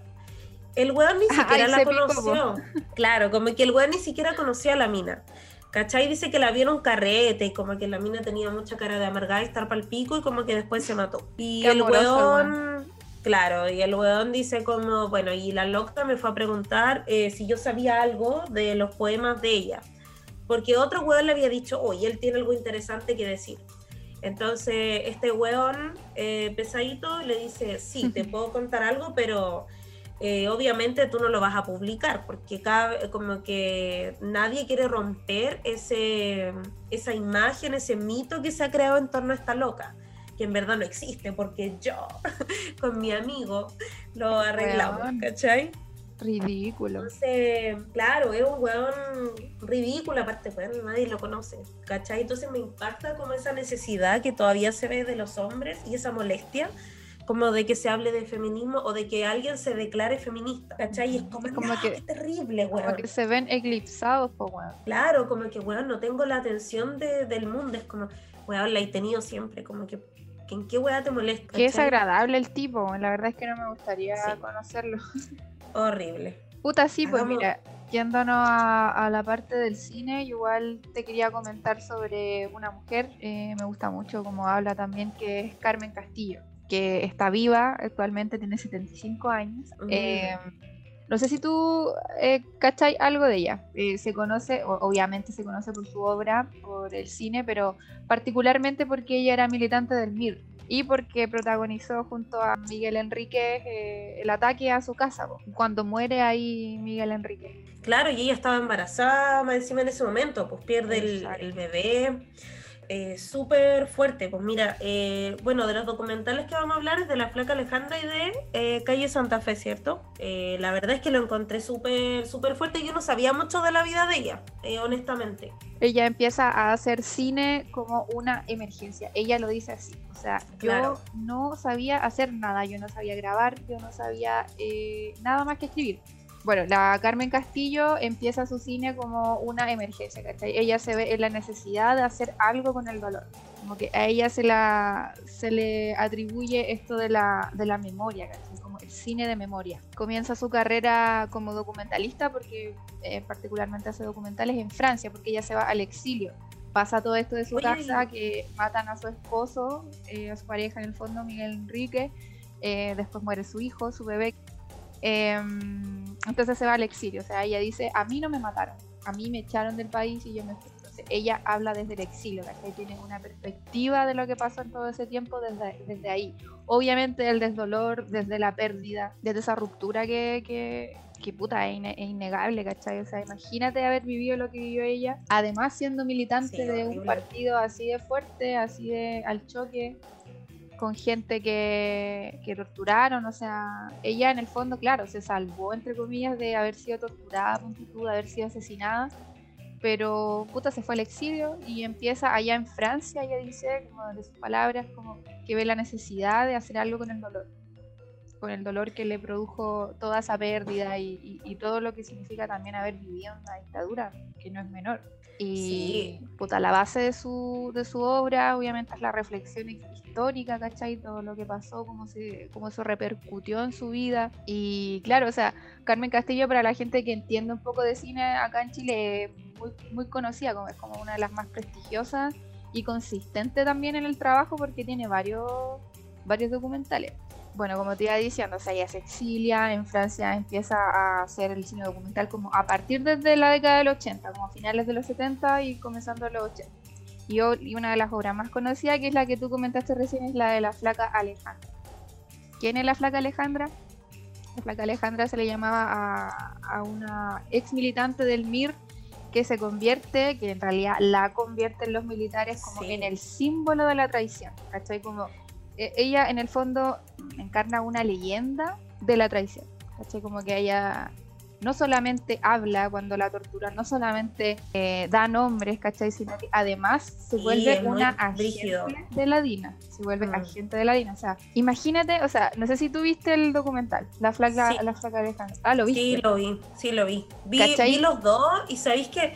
El weón ni Ay, siquiera la se picó, conoció. Claro, como que el weón ni siquiera conocía a la mina. ¿Cachai? Dice que la vieron carrete y como que la mina tenía mucha cara de amargada y estar pa'l pico y como que después se mató. Y Qué el amoroso claro, y el weón dice como, bueno, y la loca me fue a preguntar eh, si yo sabía algo de los poemas de ella. Porque otro weón le había dicho, oye, él tiene algo interesante que decir. Entonces, este weón eh, pesadito le dice, sí, te puedo contar algo, pero eh, obviamente tú no lo vas a publicar, porque cada, como que nadie quiere romper ese, esa imagen, ese mito que se ha creado en torno a esta loca, que en verdad no existe, porque yo con mi amigo lo arreglamos. ¿cachai? Ridículo. Entonces, claro, es un weón ridículo, aparte, weón, nadie lo conoce, ¿cachai? Entonces me impacta como esa necesidad que todavía se ve de los hombres y esa molestia, como de que se hable de feminismo o de que alguien se declare feminista, ¿cachai? Y es como, Es como no, que- qué terrible, Como weón. que se ven eclipsados, po weón. Claro, como que, weón, no tengo la atención de- del mundo, es como, weón, la he tenido siempre, como que, que ¿en qué weá te molesta? Qué ¿cachai? desagradable el tipo, la verdad es que no me gustaría Sí. conocerlo. Horrible. Puta, sí, pues Hagamos- mira, yéndonos a, a la parte del cine, igual te quería comentar sobre una mujer, eh, me gusta mucho como habla también, que es Carmen Castillo, que está viva, actualmente tiene 75 años. Mm. Eh, no sé si tú eh, cachai algo de ella. Eh, se conoce, o- obviamente se conoce por su obra, por el cine, pero particularmente porque ella era militante del MIR y porque protagonizó junto a Miguel Enrique eh, el ataque a su casa, po, cuando muere ahí Miguel Enrique. Claro, y ella estaba embarazada más encima en ese momento, pues pierde el bebé. Eh, Súper fuerte, pues mira, eh, bueno, de los documentales que vamos a hablar es de la flaca Alejandra y de eh, Calle Santa Fe, ¿cierto? Eh, la verdad es que lo encontré súper súper fuerte, yo no sabía mucho de la vida de ella, honestamente. Ella empieza a hacer cine como una emergencia. Ella lo dice así. O sea, Claro. yo no sabía hacer nada. Yo no sabía grabar. Yo no sabía nada más que escribir. Bueno, la Carmen Castillo empieza su cine como una emergencia, ¿cachai? Ella se ve en la necesidad de hacer algo con el dolor. Como que a ella se, la, se le atribuye esto de la, de la memoria, ¿cachai? Como el cine de memoria. Comienza su carrera como documentalista porque eh, particularmente hace documentales en Francia, porque ella se va al exilio. Pasa todo esto de su Oye, casa, que matan a su esposo, eh, a su pareja en el fondo, Miguel Enrique. eh, después muere su hijo, su bebé. Em, entonces se va al exilio. O sea, ella dice: A mí no me mataron, a mí me echaron del país y yo me fui. Entonces ella habla desde el exilio, ¿cachai? Tiene una perspectiva de lo que pasó en todo ese tiempo desde, desde ahí. Obviamente el desdolor, desde la pérdida, desde esa ruptura que, que, que puta, es, innegable, ¿cachai? O sea, imagínate haber vivido lo que vivió ella, además siendo militante Sí, de un partido así de fuerte, así de al choque, con gente que, que torturaron, o sea, ella en el fondo, claro, se salvó, entre comillas, de haber sido torturada, de haber sido asesinada, pero puta se fue al exilio y empieza allá en Francia, ella dice, como de sus palabras, como que ve la necesidad de hacer algo con el dolor, con el dolor que le produjo toda esa pérdida y, y- y todo lo que significa también haber vivido una dictadura, que no es menor. Y Sí. puta, la base de su, de su obra obviamente es la reflexión histórica, ¿cachai? Todo lo que pasó, cómo, se, cómo eso repercutió en su vida. Y claro, o sea, Carmen Castillo, para la gente que entiende un poco de cine acá en Chile, es muy, muy conocida, como, es como una de las más prestigiosas y consistente también en el trabajo porque tiene varios, varios documentales. Bueno, como te iba diciendo, o sea, ella se exilia, en Francia empieza a hacer el cine documental como a partir desde la década del 80, como a finales de los 70 y comenzando en los 80. Y, y una de las obras más conocidas, que es la que tú comentaste recién, es la de la flaca Alejandra. ¿Quién es la flaca Alejandra? La flaca Alejandra se le llamaba a, una ex militante del MIR que se convierte, que en realidad la convierte en los militares como en el símbolo de la traición. ¿Cachai? Como ella en el fondo encarna una leyenda de la traición. ¿Cachai? Como que ella no solamente habla cuando la tortura, no solamente eh, da nombres, ¿cachai? Sino que además se vuelve una agente de la DINA, se vuelve mm. agente de la DINA. O sea, imagínate, o sea, no sé si tú viste el documental, La flaca, la flaca Alejandra. Ah, lo viste. Sí, lo vi, sí, lo vi. Vi, los dos y sabéis que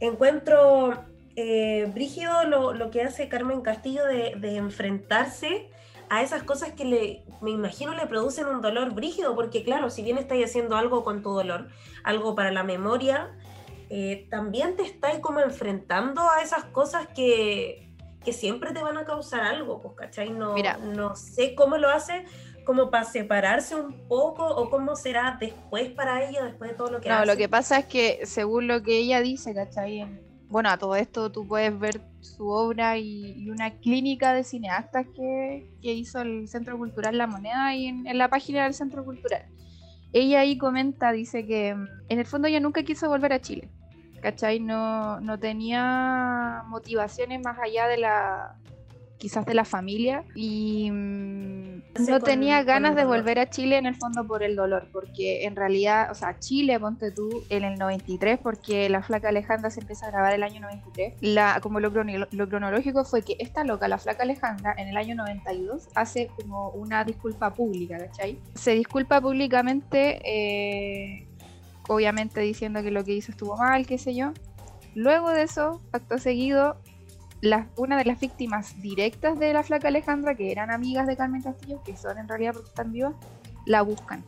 encuentro eh, brígido lo, que hace Carmen Castillo de, de enfrentarse a esas cosas que le, me imagino le producen un dolor brígido, porque claro, si bien estáis haciendo algo con tu dolor, algo para la memoria, eh, también te estáis como enfrentando a esas cosas que, que siempre te van a causar algo, pues, ¿cachai? No, no sé cómo lo hace, como para separarse un poco o cómo será después para ella, después de todo lo que hace. No, lo que pasa es que según lo que ella dice, ¿cachai? Bueno, a todo esto tú puedes ver su obra y, una clínica de cineastas que, hizo el Centro Cultural La Moneda y en, la página del Centro Cultural. Ella ahí comenta, dice que mm, en el fondo ella nunca quiso volver a Chile, ¿cachai? No, no tenía motivaciones más allá de la, quizás de la familia y mm, no tenía ganas de volver a Chile en el fondo por el dolor, porque en realidad, o sea, Chile, ponte tú, en el 93, porque la flaca Alejandra se empieza a grabar el año 93, la, como lo, lo cronológico fue que esta loca, la flaca Alejandra, en el año 92 hace como una disculpa pública, ¿cachai? Se disculpa públicamente, eh, obviamente diciendo que lo que hizo estuvo mal, qué sé yo. Luego de eso, acto seguido, una de las víctimas directas de la flaca Alejandra, que eran amigas de Carmen Castillo, que son en realidad porque están vivas, la buscan.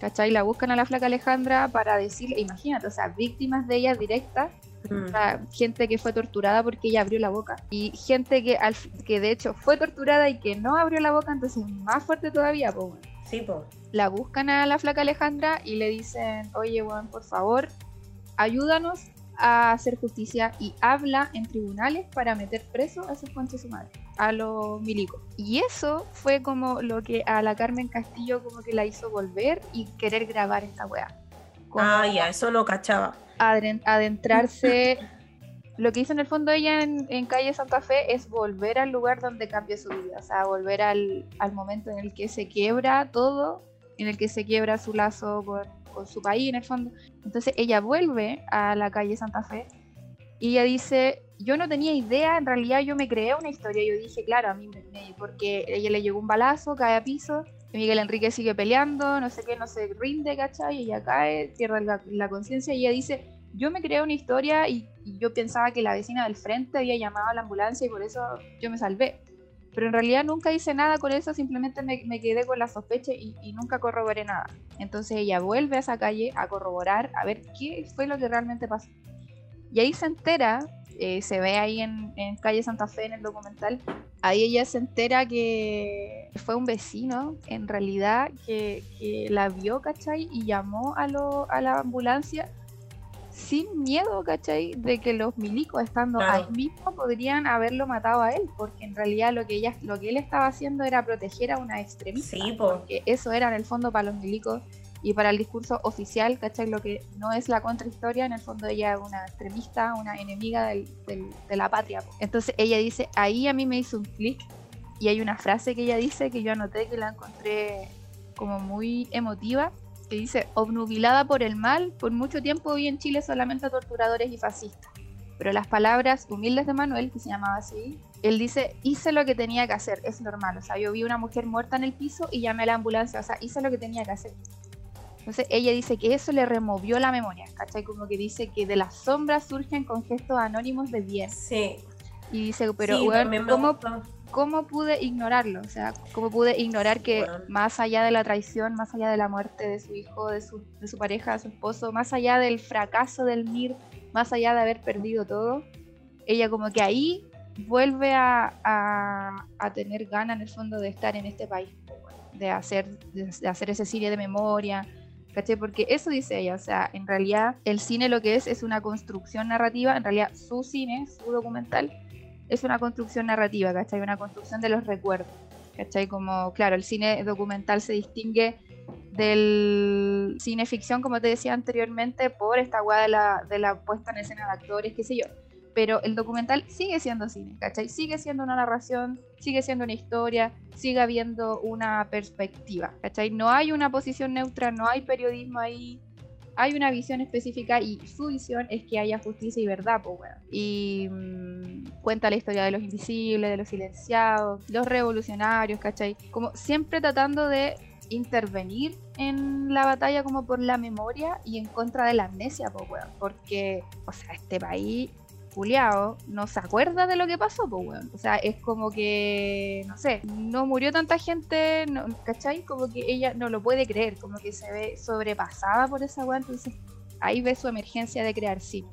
¿Cachai? La buscan a la flaca Alejandra para decirle, imagínate, o sea, víctimas de ella directas, mm. gente que fue torturada porque ella abrió la boca, y gente que, al, que de hecho fue torturada y que no abrió la boca, entonces más fuerte todavía, pues Sí, pues. La buscan a la flaca Alejandra y le dicen, oye, Juan, por favor, ayúdanos a hacer justicia y habla en tribunales para meter preso a esos conches su madre, a los milicos. Y eso fue como lo que a la Carmen Castillo como que la hizo volver y querer grabar esta weá. ah, ya, eso no cachaba. Adentrarse. lo que hizo en el fondo ella en, calle Santa Fe es volver al lugar donde cambió su vida, o sea, volver al, al momento en el que se quiebra todo, en el que se quiebra su lazo con su país en el fondo. Entonces ella vuelve a la calle Santa Fe y ella dice, yo no tenía idea, en realidad yo me creé una historia, yo dije, claro, a mí me, porque ella le llegó un balazo, cae a piso, Miguel Enrique sigue peleando, no sé qué, no se rinde, ¿cachai? Y ella cae, pierde la, conciencia y ella dice, yo me creé una historia y, yo pensaba que la vecina del frente había llamado a la ambulancia y por eso yo me salvé pero en realidad nunca hice nada con eso, simplemente me, quedé con la sospecha y, nunca corroboré nada. Entonces ella vuelve a esa calle a corroborar, a ver qué fue lo que realmente pasó. Y ahí se entera, eh, se ve ahí en, calle Santa Fe en el documental, ahí ella se entera que fue un vecino, en realidad, que, la vio, ¿cachai? Y llamó a, a la ambulancia sin miedo, ¿cachai? De que los milicos estando ahí mismo podrían haberlo matado a él, porque en realidad lo que ella, lo que él estaba haciendo era proteger a una extremista, sí, porque eso era en el fondo para los milicos y para el discurso oficial, ¿cachai? Lo que no es la contrahistoria, en el fondo ella es una extremista, una enemiga de la patria. Entonces ella dice, ahí a mí me hizo un clic y hay una frase que ella dice que yo anoté que la encontré como muy emotiva que dice, obnubilada por el mal, por mucho tiempo vi en Chile solamente a torturadores y fascistas. Pero las palabras humildes de Manuel, que se llamaba así, él dice, hice lo que tenía que hacer, es normal. O sea, yo vi una mujer muerta en el piso y llamé a la ambulancia, o sea, hice lo que tenía que hacer. Entonces ella dice que eso le removió la memoria, ¿cachai? Como que dice que de las sombras surgen con gestos anónimos de bien. Sí. Y dice, pero bueno, ¿cómo, ¿cómo pude ignorarlo? O sea, ¿cómo pude ignorar que más allá de la traición, más allá de la muerte de su hijo, de su, de su pareja, de su esposo, más allá del fracaso del MIR, más allá de haber perdido todo, ella como que ahí vuelve a, a, tener ganas en el fondo de estar en este país, de hacer, de, hacer ese cine de memoria, ¿Caché? Porque eso dice ella, o sea, en realidad el cine lo que es es una construcción narrativa, en realidad su cine, su documental, es una construcción narrativa, ¿cachai? Una construcción de los recuerdos, ¿cachai? Como, claro, el cine documental se distingue del cine ficción, como te decía anteriormente, por esta weá de la, de la puesta en escena de actores, qué sé yo. Pero el documental sigue siendo cine, ¿cachai? Sigue siendo una narración, sigue siendo una historia, sigue habiendo una perspectiva, ¿cachai? No hay una posición neutra, no hay periodismo ahí, hay una visión específica y su visión es que haya justicia y verdad, pues bueno. Y mm, cuenta la historia de los invisibles, de los silenciados, los revolucionarios, ¿cachai? Como siempre tratando de intervenir en la batalla como por la memoria y en contra de la amnesia, pues bueno. Porque, o sea, este país No se acuerda de lo que pasó, pues, weón. O sea, es como que, no sé, no murió tanta gente, no, ¿cachai? Como que ella no lo puede creer, como que se ve sobrepasada por esa weón. Entonces, ahí ve su emergencia de crear sí.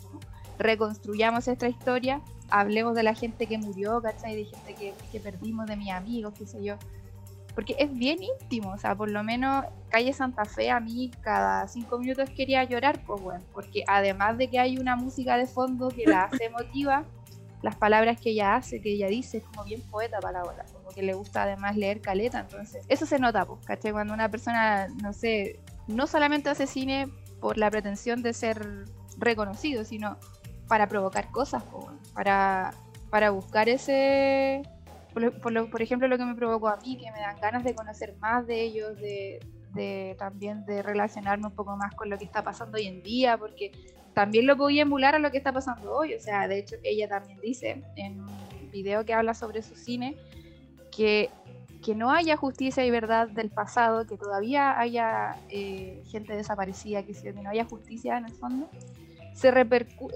Reconstruyamos esta historia, hablemos de la gente que murió, ¿cachai? De gente que, que perdimos, de mis amigos, qué sé yo porque es bien íntimo, o sea, por lo menos Calle Santa Fe a mí cada cinco minutos quería llorar, pues bueno, porque además de que hay una música de fondo que la hace emotiva, las palabras que ella hace, que ella dice, es como bien poeta para la hora, como que le gusta además leer caleta, entonces eso se nota, pues, ¿cachai? Cuando una persona, no sé, no solamente hace cine por la pretensión de ser reconocido, sino para provocar cosas, pues, para, para buscar ese por, ejemplo, lo que me provocó a mí, que me dan ganas de conocer más de ellos, de, también de relacionarme un poco más con lo que está pasando hoy en día, porque también lo podía emular a lo que está pasando hoy. O sea, de hecho, ella también dice en un video que habla sobre su cine que, que no haya justicia y verdad del pasado, que todavía haya eh, gente desaparecida, que no haya justicia en el fondo se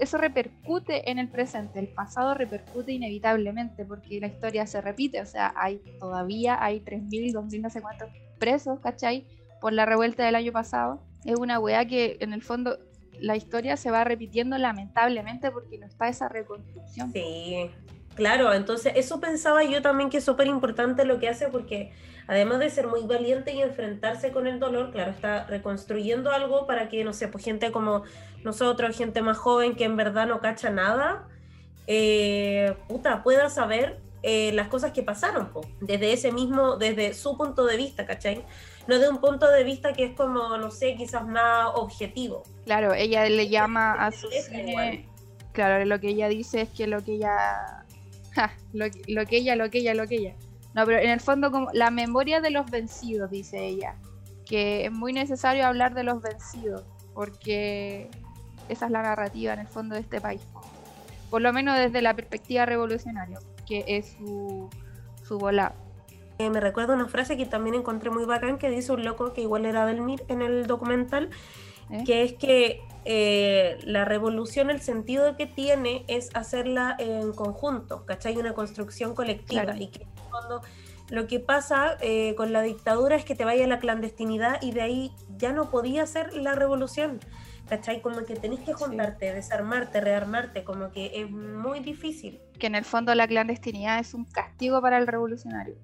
eso repercute en el presente, el pasado repercute inevitablemente porque la historia se repite, o sea, hay todavía hay 3.000, 2.000, no sé cuántos presos, ¿cachai? Por la revuelta del año pasado. Es una weá que en el fondo la historia se va repitiendo lamentablemente porque no está esa reconstrucción. Sí, claro, entonces eso pensaba yo también que es súper importante lo que hace porque además de ser muy valiente y enfrentarse con el dolor, claro, está reconstruyendo algo para que, no sé, pues gente como nosotros, gente más joven que en verdad no cacha nada, eh, puta, pueda saber eh, las cosas que pasaron, desde ese mismo, desde su punto de vista, ¿cachai? No de un punto de vista que es como, no sé, quizás más objetivo. Claro, ella le llama a su cine, claro, lo que ella dice es que lo que ella, lo, lo que ella, lo que ella, lo que ella no, pero en el fondo como la memoria de los vencidos, dice ella, que es muy necesario hablar de los vencidos, porque esa es la narrativa en el fondo de este país. Por lo menos desde la perspectiva revolucionaria, que es su, su. Eh, me recuerda una frase que también encontré muy bacán que dice un loco que igual era del MIR en el documental, ¿Eh? que es que eh, la revolución, el sentido que tiene es hacerla en conjunto, ¿cachai? Una construcción colectiva y que cuando lo que pasa eh, con la dictadura es que te vaya a la clandestinidad y de ahí ya no podía ser la revolución. ¿Cachai? Como que tenés que juntarte, desarmarte, rearmarte, como que es muy difícil. Que en el fondo la clandestinidad es un castigo para el revolucionario,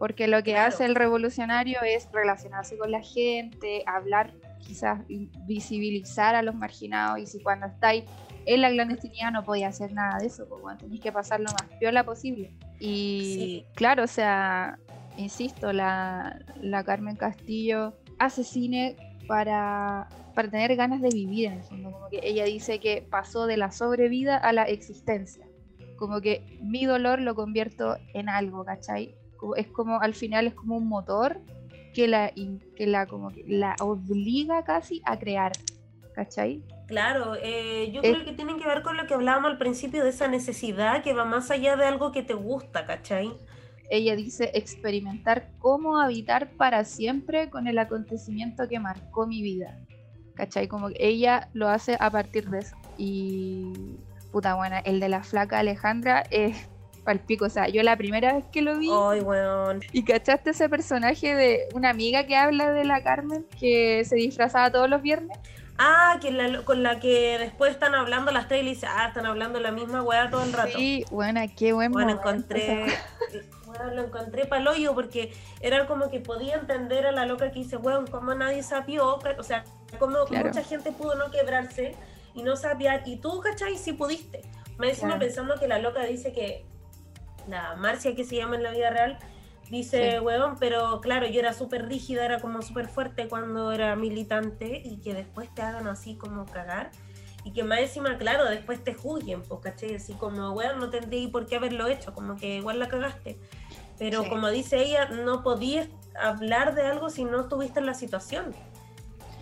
porque lo que hace el revolucionario es relacionarse con la gente, hablar, quizás visibilizar a los marginados, y si cuando estáis en la clandestinidad no podía hacer nada de eso, pues bueno, tenéis que pasar lo más piola posible. Y claro, o sea, insisto, la, Carmen Castillo hace cine para, para tener ganas de vivir en el fondo. Como que ella dice que pasó de la sobrevida a la existencia. Como que mi dolor lo convierto en algo, ¿cachai? Es como, al final es como un motor que la, que la, como que la obliga casi a crear, ¿cachai? Claro, eh, yo creo que tiene que ver con lo que hablábamos al principio de esa necesidad que va más allá de algo que te gusta, ¿cachai? Ella dice experimentar cómo habitar para siempre con el acontecimiento que marcó mi vida. ¿Cachai? Como que ella lo hace a partir de eso. Y puta buena, el de la flaca Alejandra es palpico. O sea, yo la primera vez que lo vi. Ay, weón. Y cachaste ese personaje de una amiga que habla de la Carmen que se disfrazaba todos los viernes. Ah, que con la que después están hablando las tres y dice, ah, están hablando la misma weá todo el rato. Sí, buena, qué buen Bueno, encontré, bueno, lo encontré paloyo porque era como que podía entender a la loca que dice, weón, como nadie sapió, o sea, como mucha gente pudo no quebrarse y no sapiar, y tú, ¿cachai? Sí pudiste. Me decimos pensando que la loca dice que la Marcia que se llama en la vida real, Dice, weón, pero claro, yo era súper rígida, era como súper fuerte cuando era militante y que después te hagan así como cagar. Y que más encima, claro, después te juzguen, pues, ¿cachai? Así como, weón, no tendría por qué haberlo hecho, como que igual la cagaste. Pero como dice ella, no podías hablar de algo si no estuviste en la situación.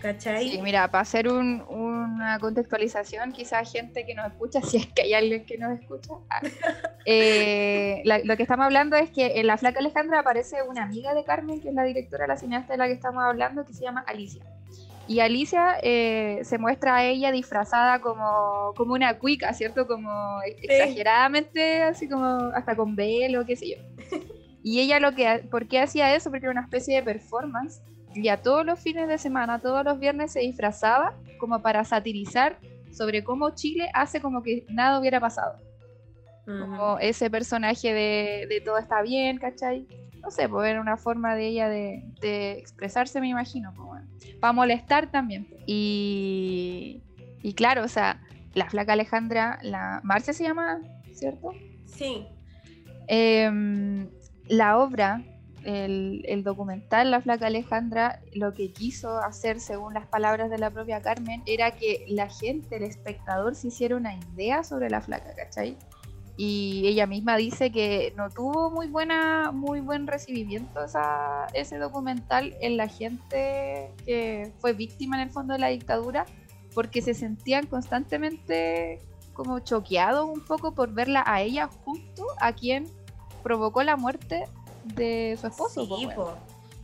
¿Cachai? Sí, mira, para hacer una contextualización, quizás gente que nos escucha, si es que hay alguien que nos escucha, ah, eh, lo que estamos hablando es que en La Flaca Alejandra aparece una amiga de Carmen, que es la directora, la cineasta de la que estamos hablando, que se llama Alicia. Y Alicia eh, se muestra a ella disfrazada como, como una cuica, ¿cierto? Como exageradamente, así como hasta con velo, qué sé yo. Y ella lo que, ¿por qué hacía eso? Porque era una especie de performance y a todos los fines de semana, todos los viernes se disfrazaba como para satirizar sobre cómo Chile hace como que nada hubiera pasado. Como ese personaje de, todo está bien, ¿cachai? No sé, pues era una forma de ella de, expresarse, me imagino. Pues, para molestar también. Y, y claro, o sea, la flaca Alejandra, la Marcia se llama, ¿cierto? Sí. Em, la obra el, documental La Flaca Alejandra lo que quiso hacer, según las palabras de la propia Carmen, era que la gente, el espectador, se hiciera una idea sobre la Flaca, ¿cachai? Y ella misma dice que no tuvo muy buena, muy buen recibimiento esa, ese documental en la gente que fue víctima en el fondo de la dictadura, porque se sentían constantemente como choqueados un poco por verla a ella junto a quien provocó la muerte de su esposo. Sí,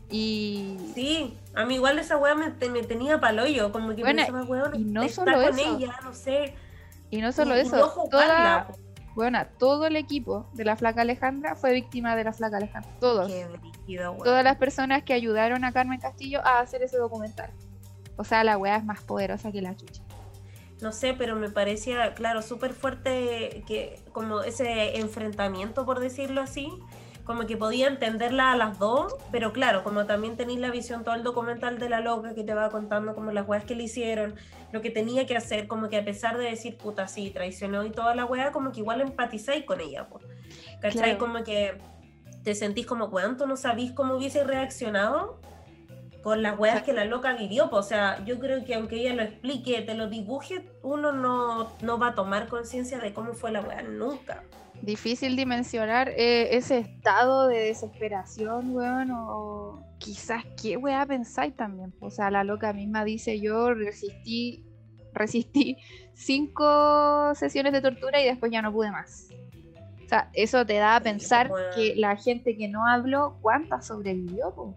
Y... Sí, a mí igual esa weá me, tenía paloyo, como que bueno, pensaba, weón, y no solo con ella, no sé. Y no solo eso, toda, bueno, todo el equipo de la flaca Alejandra fue víctima de la flaca Alejandra. Todos. Todas las personas que ayudaron a Carmen Castillo a hacer ese documental. O sea, la weá es más poderosa que la chucha. No sé, pero me parecía, claro, súper fuerte que como ese enfrentamiento, por decirlo así, como que podía entenderla a las dos, pero claro, como también tenéis la visión, todo el documental de la loca que te va contando como las weas que le hicieron, lo que tenía que hacer, como que a pesar de decir, puta, sí, traicionó y toda la wea, como que igual empatizáis con ella, pues. ¿Cachai? Como que te sentís como, ¿cuánto no sabís cómo hubiese reaccionado con las weas que la loca vivió? o sea, yo creo que aunque ella lo explique, te lo dibuje, uno no, no va a tomar conciencia de cómo fue la wea nunca difícil dimensionar eh, ese estado de desesperación, weón, o quizás qué weá pensáis también. O sea, la loca misma dice, yo resistí, resistí cinco sesiones de tortura y después ya no pude más. O sea, eso te da a pensar que la gente que no habló, ¿cuántas sobrevivió? Po?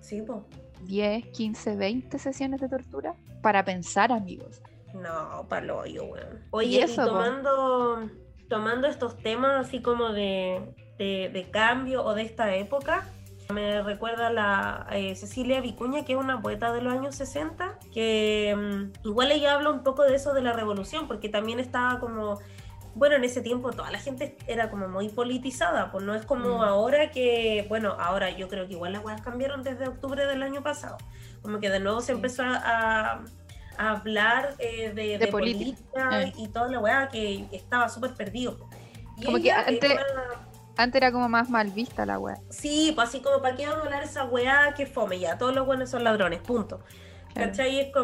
Sí, po. 10, 15, 20 sesiones de tortura para pensar, amigos. No, palo yo, weón. Oye, y tomando tomando estos temas así como de, cambio o de esta época, me recuerda la eh, Cecilia Vicuña, que es una poeta de los años 60, que mm, igual ella habla un poco de eso de la revolución, porque también estaba como, bueno, en ese tiempo toda la gente era como muy politizada, pues no es como mm. ahora que, bueno, ahora yo creo que igual las cosas cambiaron desde octubre del año pasado, como que de nuevo se empezó a, hablar eh, de, política, eh. y toda la weá que estaba súper perdido. como que antes, antes era como más mal vista la weá. Sí, pues así como, ¿para qué vamos a hablar esa weá que fome ya? Todos los buenos son ladrones, punto.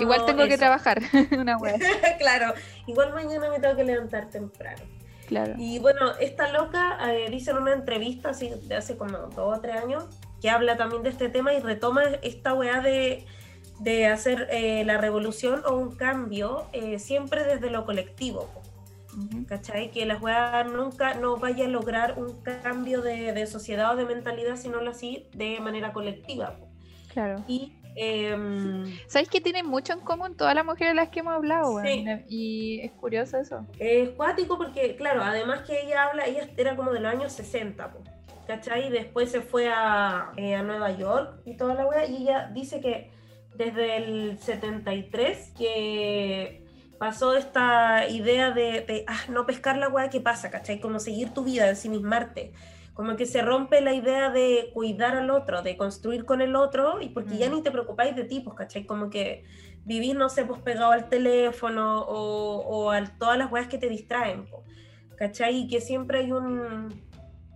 igual tengo que trabajar, una weá. claro, igual mañana me tengo que levantar temprano. Claro. Y bueno, esta loca eh, dice en una entrevista así de hace como dos o tres años que habla también de este tema y retoma esta weá de de hacer eh, la revolución o un cambio eh, siempre desde lo colectivo. ¿Cachai? Que la juega nunca no vaya a lograr un cambio de, sociedad o de mentalidad, sino así de manera colectiva. Claro. Y em, ¿Sabéis que tienen mucho en común todas las mujeres de las que hemos hablado? Sí. Y es curioso eso. Es cuático porque, claro, además que ella habla, ella era como de los años 60, ¿cachai? Después se fue a, eh, a Nueva York y toda la wea, y ella dice que desde el 73 que pasó esta idea de, ah, no pescar la weá que pasa, ¿cachai? Como seguir tu vida, ensimismarte. Como que se rompe la idea de cuidar al otro, de construir con el otro, y porque ya mm. ni te preocupáis de tipos, ¿cachai? Como que vivir, no sé, pues pegado al teléfono o, o a todas las weas que te distraen, ¿cachai? Y que siempre hay un,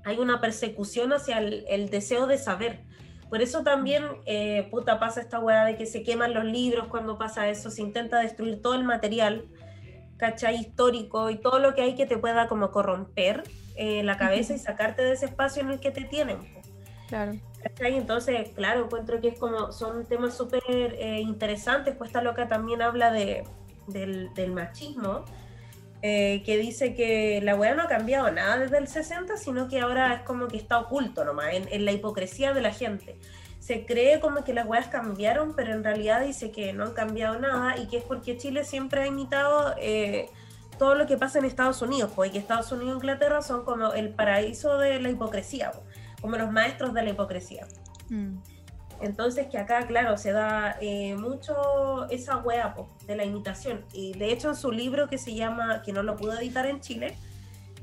hay una persecución hacia el, deseo de saber. Por eso también, eh, puta, pasa esta weá de que se queman los libros cuando pasa eso, se intenta destruir todo el material, ¿cachai? Histórico y todo lo que hay que te pueda como corromper eh, la cabeza y sacarte de ese espacio en el que te tienen. Claro. ¿cachai? Entonces, claro, encuentro que es como, son temas súper eh, interesantes, pues esta loca también habla de, del, del machismo, eh, que dice que la weá no ha cambiado nada desde el 60, sino que ahora es como que está oculto nomás, en, la hipocresía de la gente. Se cree como que las weas cambiaron, pero en realidad dice que no han cambiado nada y que es porque Chile siempre ha imitado eh, todo lo que pasa en Estados Unidos, pues, que Estados Unidos e Inglaterra son como el paraíso de la hipocresía, como los maestros de la hipocresía. Mm. Entonces que acá, claro, se da eh, mucho esa wea de la imitación. Y de hecho en su libro que se llama, que no lo pudo editar en Chile,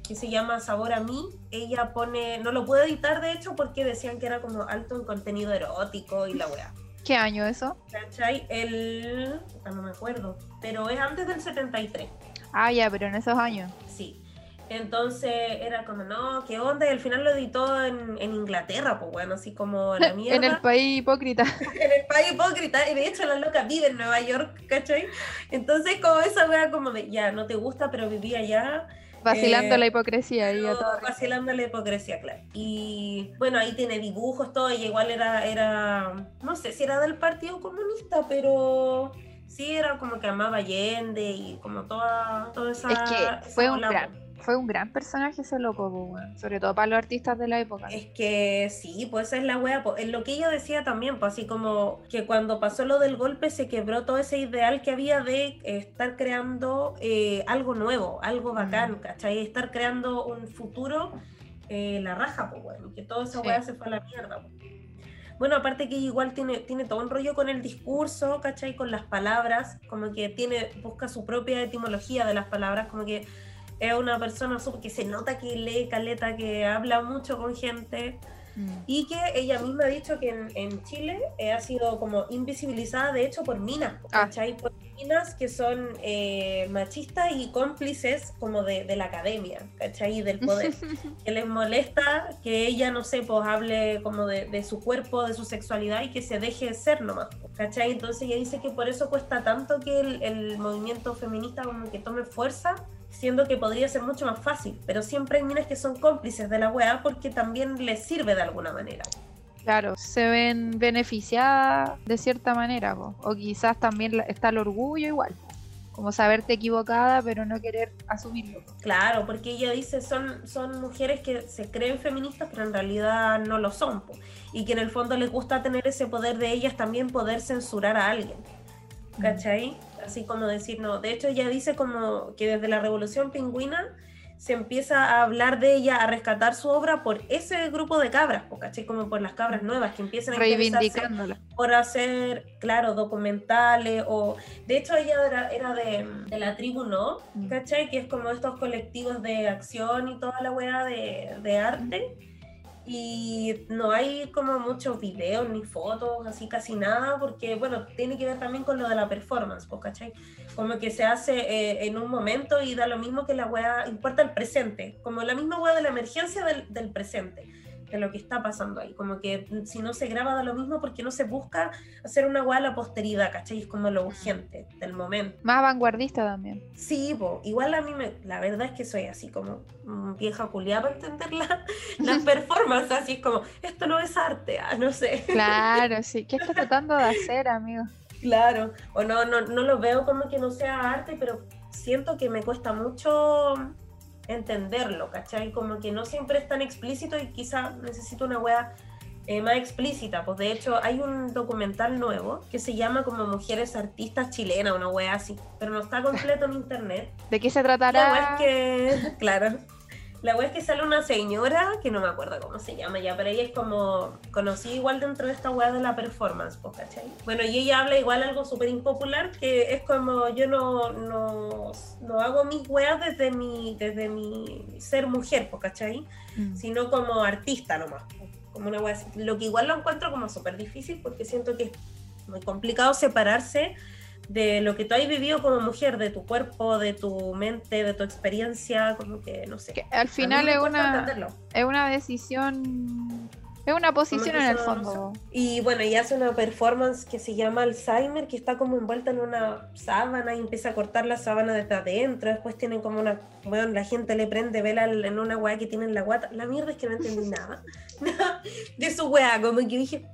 que se llama Sabor a mí, ella pone, no lo pudo editar de hecho porque decían que era como alto en contenido erótico y la wea. ¿Qué año eso? ¿Cachai? El... no me acuerdo, pero es antes del 73. Ah, ya, pero en esos años. Entonces era como, no, ¿qué onda? Y al final lo editó en, Inglaterra, pues bueno, así como la mierda. en el país hipócrita. en el país hipócrita. Y de hecho la loca vive en Nueva York, ¿cachai? Entonces como esa wea como de, ya, no te gusta, pero vivía allá. Vacilando eh, la hipocresía. Y todo vacilando la hipocresía, claro. Y bueno, ahí tiene dibujos, todo. Y igual era, era, no sé si era del Partido Comunista, pero sí era como que amaba Allende y como toda, toda esa... Es que fue un gran fue un gran personaje ese loco, sobre todo para los artistas de la época. Es que sí, pues esa es la wea. Pues, lo que ella decía también, pues así como que cuando pasó lo del golpe se quebró todo ese ideal que había de estar creando eh, algo nuevo, algo mm. bacán, ¿cachai? Estar creando un futuro, eh, la raja, pues bueno, que toda esa wea se fue a la mierda. Pues. Bueno, aparte que igual tiene, tiene todo un rollo con el discurso, ¿cachai? Con las palabras, como que tiene, busca su propia etimología de las palabras, como que es una persona que se nota que lee caleta, que habla mucho con gente mm. y que ella misma ha dicho que en, Chile eh, ha sido como invisibilizada de hecho por minas, ah. Por minas que son eh, machistas y cómplices como de, la academia, ¿cachai? Del poder. que les molesta que ella, no sé, pues hable como de, su cuerpo, de su sexualidad y que se deje ser nomás, ¿cachai? Entonces ella dice que por eso cuesta tanto que el, el movimiento feminista como que tome fuerza siendo que podría ser mucho más fácil, pero siempre hay minas que son cómplices de la weá porque también les sirve de alguna manera. Claro, se ven beneficiadas de cierta manera, o quizás también está el orgullo igual, como saberte equivocada pero no querer asumirlo. Claro, porque ella dice son, son mujeres que se creen feministas pero en realidad no lo son, y que en el fondo les gusta tener ese poder de ellas también poder censurar a alguien. ¿cachai? Así como decir, no, de hecho ella dice como que desde la Revolución Pingüina se empieza a hablar de ella, a rescatar su obra por ese grupo de cabras, ¿cachai? Como por las cabras nuevas que empiezan a reivindicándola por hacer, claro, documentales o, de hecho ella era, de, de, la tribu, ¿no? Mm. ¿Cachai? Que es como estos colectivos de acción y toda la weá de, de arte y no hay como muchos videos ni fotos, así casi nada, porque bueno, tiene que ver también con lo de la performance, ¿cachai? Como que se hace eh, en un momento y da lo mismo que la wea, importa el presente, como la misma wea de la emergencia del presente de lo que está pasando ahí. Como que si no se graba da lo mismo porque no se busca hacer una guay a la posteridad, ¿cachai? Es como lo urgente del momento. Más vanguardista también. Sí, igual a mí me, la verdad es que soy así como vieja culiada para entender las performances, así es como, esto no es arte, ah, no sé. Claro, sí. ¿Qué estás tratando de hacer, amigo? Claro, o no, no, no lo veo como que no sea arte, pero siento que me cuesta mucho entenderlo, ¿cachai? Como que no siempre es tan explícito y quizá necesito una wea eh, más explícita. Pues de hecho hay un documental nuevo que se llama como Mujeres Artistas Chilenas, una wea así, pero no está completo en internet. ¿De qué se tratará? La que, claro, la wea es que sale una señora, que no me acuerdo cómo se llama ya, pero ella es como conocida igual dentro de esta wea de la performance, pues, ¿cachai? Bueno, y ella habla igual algo súper impopular, que es como yo no, no, no, hago mis weas desde mi, desde mi ser mujer, pues, ¿cachai? Mm. Sino como artista nomás, como una wea así. Lo que igual lo encuentro como súper difícil porque siento que es muy complicado separarse de lo que tú has vivido como mujer, de tu cuerpo, de tu mente, de tu experiencia, como que no sé. Que al final es una, es una decisión, es una posición en el fondo. Y bueno, y hace una performance que se llama Alzheimer, que está como envuelta en una sábana y empieza a cortar la sábana desde adentro. Después tienen como una, bueno, la gente le prende vela en una weá que tiene en la guata. La mierda es que no entendí nada de su weá, como que dije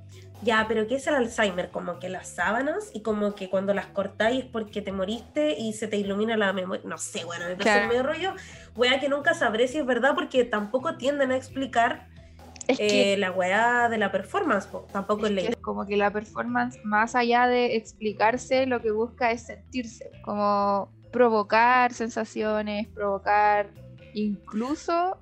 ya, pero ¿qué es el Alzheimer? Como que las sábanas y como que cuando las cortáis es porque te moriste y se te ilumina la memoria. No sé, bueno, me parece medio rollo. Wea que nunca sabré si es verdad porque tampoco tienden a explicar eh, la weá de la performance, tampoco es, es Como que la performance, más allá de explicarse, lo que busca es sentirse, como provocar sensaciones, provocar incluso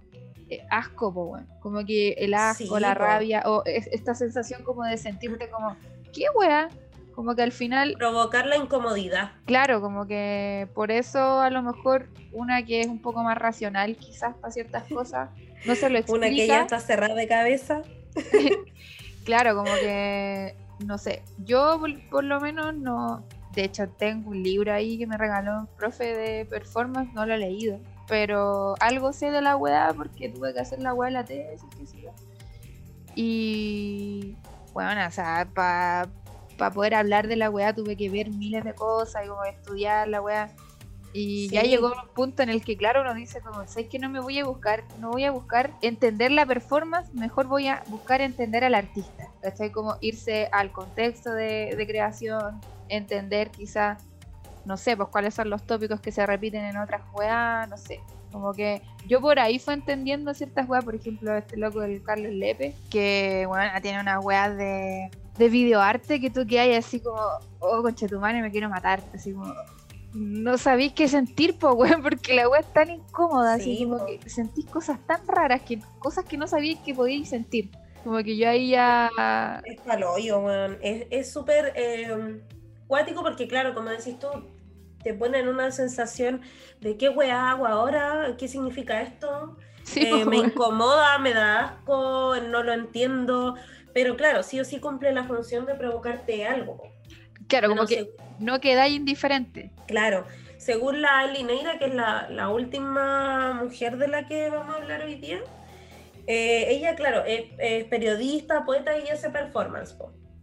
eh, asco, como que el asco, la rabia, o esta sensación como de sentirte como, ¿qué wea? Como que al final... Provocar la incomodidad. Claro, como que por eso a lo mejor una que es un poco más racional quizás para ciertas cosas, no se lo explica. Una que ya está cerrada de cabeza. claro, como que, no sé, yo por, lo menos no... De hecho, tengo un libro ahí que me regaló un profe de performance, no lo he leído pero algo sé de la weá porque tuve que hacer la weá de la tesis, Y bueno, o sea, para poder hablar de la weá tuve que ver miles de cosas y como estudiar la weá. Y ya llegó un punto en el que, claro, uno dice como, sé que no me voy a buscar, no voy a buscar entender la performance, mejor voy a buscar entender al artista. ¿Cachai? Como irse al contexto de, de creación, entender quizá no sé, pues cuáles son los tópicos que se repiten en otras weas, no sé. Como que yo por ahí fue entendiendo ciertas weas, por ejemplo, este loco del Carlos Lepe, que bueno, tiene unas weas de, de videoarte que tú que hay así como, oh, conche tu madre, me quiero matar, así como, no sabéis qué sentir, pues, weón, porque la wea es tan incómoda, así como que sentís cosas tan raras, que cosas que no sabíais que podíais sentir. Como que yo ahí ya... Es paloyo, weón. Es súper... Eh, cuático porque, claro, como decís tú, te ponen una sensación de qué weá hago ahora, qué significa esto, eh, me incomoda, me da asco, no lo entiendo, pero claro, sí o sí cumple la función de provocarte algo. Claro, como que no queda indiferente. Claro, según la Lineira, que es la, última mujer de la que vamos a hablar hoy día, eh, ella, claro, es, periodista, poeta y hace performance.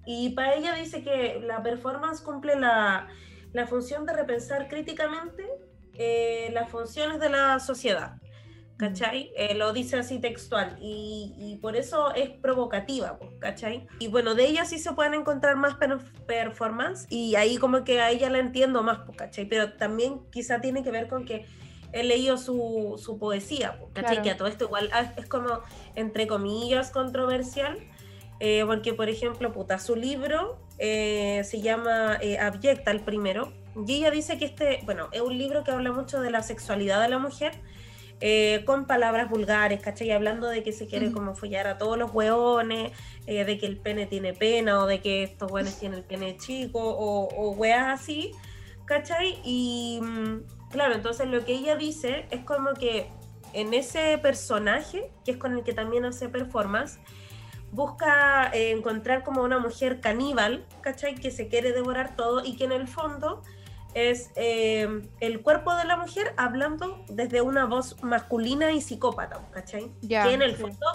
Y para ella dice que la performance cumple la, la función de repensar críticamente eh, las funciones de la sociedad. ¿Cachai? Eh, lo dice así textual y, y, por eso es provocativa, ¿cachai? Y bueno, de ella sí se pueden encontrar más performance y ahí como que a ella la entiendo más, ¿cachai? Pero también quizá tiene que ver con que he leído su, su poesía, ¿cachai? Que a todo esto igual es como, entre comillas, controversial, eh, porque por ejemplo, puta, su libro eh, se llama eh, Abyecta, el primero, y ella dice que este, bueno, es un libro que habla mucho de la sexualidad de la mujer, con palabras vulgares, ¿cachai? Hablando de que se quiere como follar a todos los hueones, de que el pene tiene pena, o de que estos hueones tienen el pene chico, o, o weas así, ¿cachai? Y mm, claro, entonces lo que ella dice es como que en ese personaje, que es con el que también hace performance, busca eh, encontrar como una mujer caníbal, ¿cachai? Que se quiere devorar todo y que en el fondo es eh, el cuerpo de la mujer hablando desde una voz masculina y psicópata, ¿cachai? que en el fondo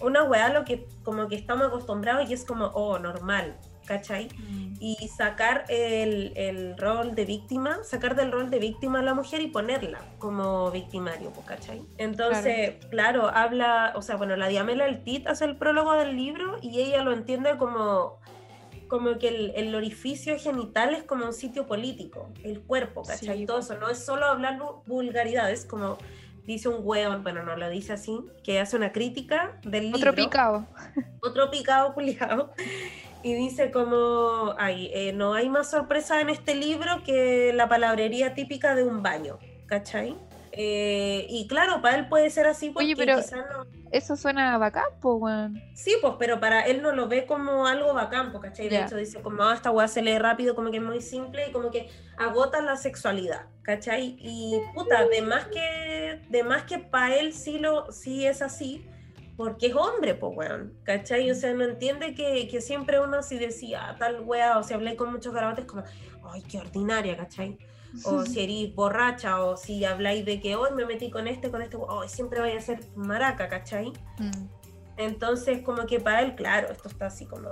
una weá lo que como que estamos acostumbrados y es como, oh, normal, ¿cachai? Mm. Y sacar el, rol de víctima, sacar del rol de víctima a la mujer y ponerla como victimario, ¿cachai? Entonces, claro. habla, o sea, bueno, la Diamela El Tit hace el prólogo del libro y ella lo entiende como como que el, orificio genital es como un sitio político, el cuerpo, ¿cachai? Y todo eso, no es solo hablar vulgaridades, como dice un hueón, bueno, no lo dice así, que hace una crítica del libro. Otro picado. Otro picado, culiado y dice como, ay, eh, no hay más sorpresa en este libro que la palabrería típica de un baño, ¿cachai? Eh, y claro, para él puede ser así porque Oye, pero eso suena bacán, pues, weón. Sí, pues, pero para él no lo ve como algo bacán, ¿cachai? De hecho dice como, ah, esta weá se lee rápido, como que es muy simple y como que agota la sexualidad, ¿cachai? Y puta, de más que, de más que para él sí, lo, sí es así, porque es hombre, pues, weón, ¿cachai? O sea, no entiende que, que siempre uno si decía tal weá, o si hablé con muchos garabates como, ay, qué ordinaria, ¿cachai? O si eres borracha, o si habláis de que hoy me metí con este, con este, hoy siempre vaya a ser maraca, ¿cachai? Mm. Entonces, como que para él, claro, esto está así como...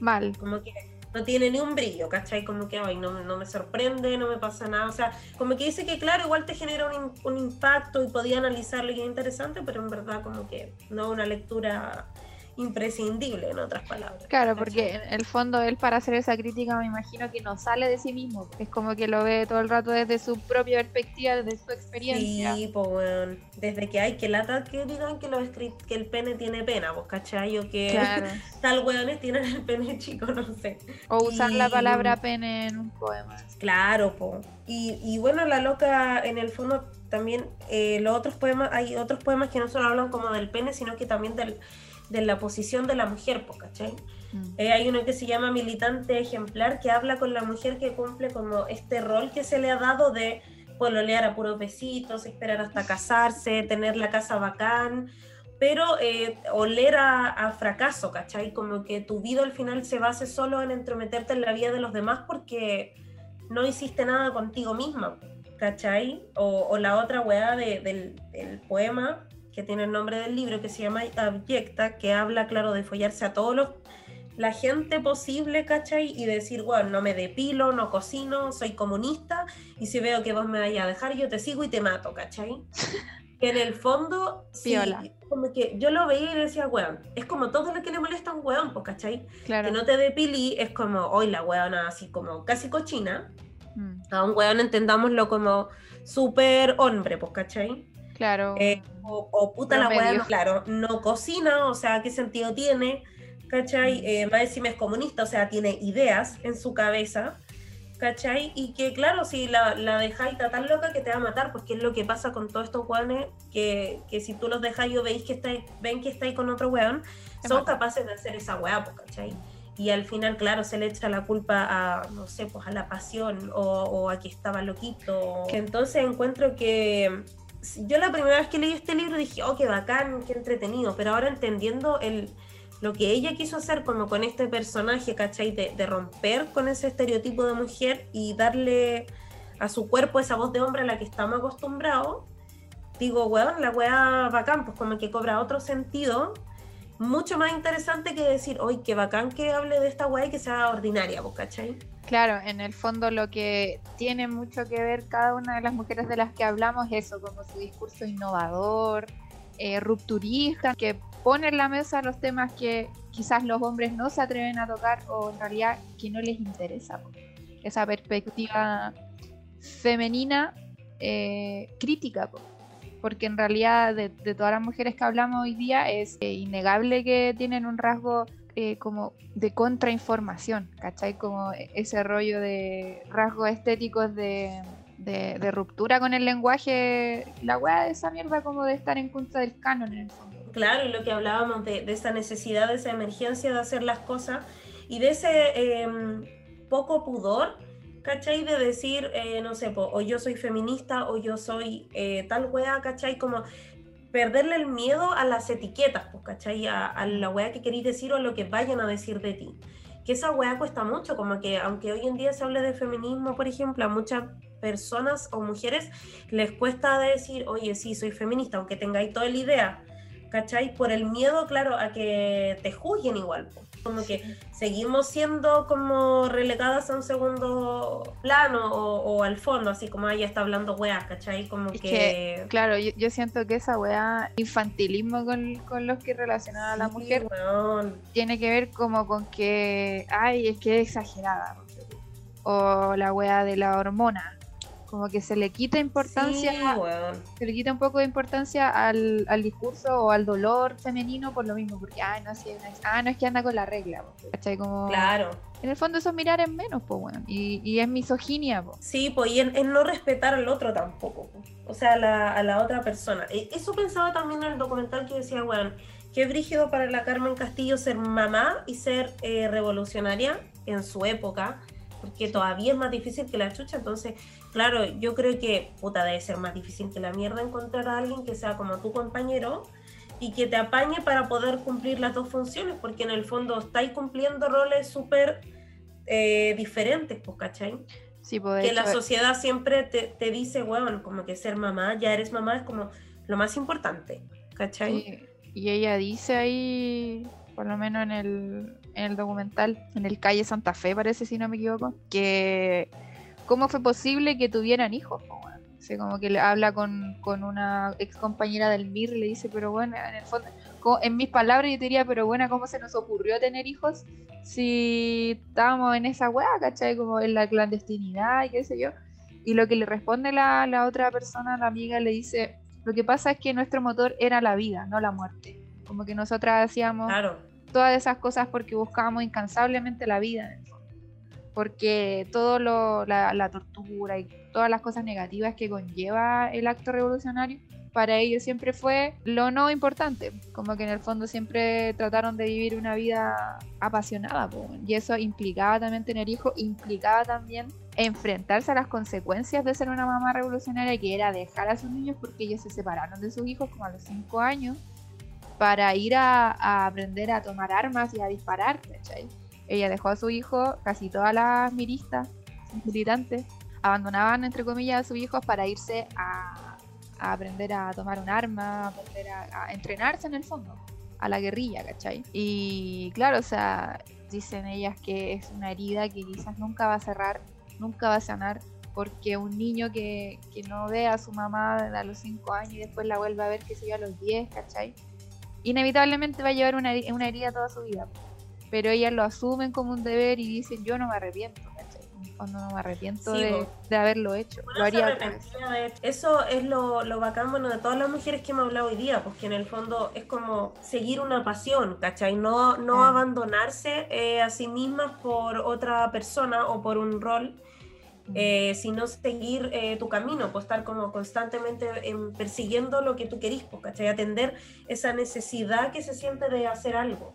Mal. Como que no tiene ni un brillo, ¿cachai? Como que, ay, no, me sorprende, no me pasa nada. O sea, como que dice que, claro, igual te genera un, un impacto y podía analizarlo y es interesante, pero en verdad como que no una lectura imprescindible, en otras palabras. Claro, porque en el fondo él para hacer esa crítica me imagino que no sale de sí mismo, es como que lo ve todo el rato desde su propia perspectiva, desde su experiencia. Sí, pues bueno, desde que hay que lata que digan que, que el pene tiene pena, vos cachai, o que tal weones tienen el pene chico, no sé. O usar la palabra pene en un poema. Claro, po. Y, y bueno, la loca en el fondo también eh, los otros poemas, hay otros poemas que no solo hablan como del pene, sino que también del de la posición de la mujer, ¿cachai? Mm. Eh, hay uno que se llama militante ejemplar que habla con la mujer que cumple como este rol que se le ha dado de pololear a puros besitos, esperar hasta casarse, tener la casa bacán, pero eh, oler a, fracaso, ¿cachai? Como que tu vida al final se base solo en entrometerte en la vida de los demás porque no hiciste nada contigo misma, ¿cachai? O, la otra weá del, del poema que tiene el nombre del libro, que se llama Abyecta, que habla, claro, de follarse a todos los la gente posible, ¿cachai? Y decir, bueno, no me depilo, no cocino, soy comunista, y si veo que vos me vayas a dejar, yo te sigo y te mato, ¿cachai? en el fondo, sí, como que yo lo veía y decía, weón, es como todo lo que le molesta a un weón, pues, ¿cachai? Que no te depilí, es como, hoy la weona así como casi cochina. Mm. A un weón entendámoslo como súper hombre, pues, ¿cachai? Claro. Eh, o, puta la weá, claro, no cocina, o sea, ¿qué sentido tiene? ¿Cachai? Mm. Eh, más encima es comunista, o sea, tiene ideas en su cabeza, ¿cachai? Y que, claro, si la, la dejáis tan loca que te va a matar, porque es lo que pasa con todos estos weones, que, que si tú los dejáis o veis que estáis, ven que estáis con otro weón, son capaces de hacer esa weá, pues, ¿cachai? y al final, claro, se le echa la culpa a, no sé, pues a la pasión o, o a que estaba loquito. Que entonces encuentro que yo la primera vez que leí este libro dije, oh, qué bacán, qué entretenido, pero ahora entendiendo el, lo que ella quiso hacer como con este personaje, ¿cachai? De, romper con ese estereotipo de mujer y darle a su cuerpo esa voz de hombre a la que estamos acostumbrados, digo, weón, la weá bacán, pues como que cobra otro sentido, mucho más interesante que decir, hoy qué bacán que hable de esta weá y que sea ordinaria, pues, ¿cachai? Claro, en el fondo lo que tiene mucho que ver cada una de las mujeres de las que hablamos es eso, como su discurso innovador, eh, rupturista, que pone en la mesa los temas que quizás los hombres no se atreven a tocar o en realidad que no les interesa. Esa perspectiva femenina eh, crítica, porque en realidad de, todas las mujeres que hablamos hoy día es eh, innegable que tienen un rasgo eh, como de contrainformación, ¿cachai? Como ese rollo de rasgos estéticos de, de, ruptura con el lenguaje, la weá de esa mierda como de estar en contra del canon en el fondo. Claro, y lo que hablábamos de, de esa necesidad, de esa emergencia de hacer las cosas y de ese em, poco pudor, ¿cachai? De decir, eh, no sé, o yo soy feminista o yo soy eh, tal weá, ¿cachai? Como perderle el miedo a las etiquetas, pues, ¿cachai? A, la weá que queréis decir o lo que vayan a decir de ti. Que esa weá cuesta mucho, como que aunque hoy en día se hable de feminismo, por ejemplo, a muchas personas o mujeres les cuesta decir, oye, sí, soy feminista, aunque tengáis toda la idea, ¿cachai? Por el miedo, claro, a que te juzguen igual. Pues como que seguimos siendo como relegadas a un segundo plano o, al fondo, así como ella está hablando weá, ¿cachai? Como que... Claro, yo, siento que esa weá, infantilismo con, con los que relacionan a la mujer, tiene que ver como con que, ay, es que es exagerada. O la weá de la hormona como que se le quita importancia, se le quita un poco de importancia al, al, discurso o al dolor femenino por lo mismo, porque, ay, no, si ah, no es que anda con la regla, ¿cachai? Como, claro. En el fondo eso es mirar en menos, pues, bueno, y, y, es misoginia, pues. Sí, pues, y es no respetar al otro tampoco, o sea, a la, a la otra persona. E, eso pensaba también en el documental que decía, bueno, qué brígido para la Carmen Castillo ser mamá y ser eh, revolucionaria en su época, porque todavía es más difícil que la chucha, entonces claro, yo creo que, puta, debe ser más difícil que la mierda encontrar a alguien que sea como tu compañero y que te apañe para poder cumplir las dos funciones, porque en el fondo estáis cumpliendo roles súper eh, diferentes, pues, ¿cachai? Sí, pues, que la sociedad siempre te, te, dice, bueno, como que ser mamá, ya eres mamá, es como lo más importante, ¿cachai? Y ella dice ahí, por lo menos en el, en el documental, en el calle Santa Fe, parece, si no me equivoco, que cómo fue posible que tuvieran hijos. O como que le habla con, con una ex compañera del MIR, le dice, pero bueno, en el fondo, en mis palabras yo diría, pero bueno, ¿cómo se nos ocurrió tener hijos si estábamos en esa weá, ¿cachai? Como en la clandestinidad y qué sé yo. Y lo que le responde la, la otra persona, la amiga, le dice, lo que pasa es que nuestro motor era la vida, no la muerte. Como que nosotras hacíamos todas esas cosas porque buscábamos incansablemente la vida, porque todo lo, la, la tortura y todas las cosas negativas que conlleva el acto revolucionario para ellos siempre fue lo no importante, como que en el fondo siempre trataron de vivir una vida apasionada, y eso implicaba también tener hijos, implicaba también enfrentarse a las consecuencias de ser una mamá revolucionaria, que era dejar a sus niños porque ellos se separaron de sus hijos como a los 5 años para ir a, aprender a tomar armas y a disparar, Ella dejó a su hijo, casi todas las miristas, militantes, abandonaban entre comillas a sus hijos para irse a aprender a tomar un arma, a aprender a, entrenarse en el fondo, a la guerrilla, ¿cachai? Y claro, o sea, dicen ellas que es una herida que quizás nunca va a cerrar, nunca va a sanar, porque un niño que, que no ve a su mamá a los 5 años y después la vuelve a ver, que se yo, a los 10, ¿cachai? Inevitablemente va a llevar una, una herida toda su vida. Pero ellas lo asumen como un deber y dicen, yo no me arrepiento cuando no me arrepiento de, haberlo hecho. lo haría Eso es lo, lo bacán, bueno, de todas las mujeres que hemos hablado hoy día, porque en el fondo es como seguir una pasión, ¿cachai? No, no abandonarse eh, a sí mismas por otra persona o por un rol. Eh, sino seguir eh, tu camino, pues estar como constantemente persiguiendo lo que tú querís, pues, ¿cachai? Atender esa necesidad que se siente de hacer algo.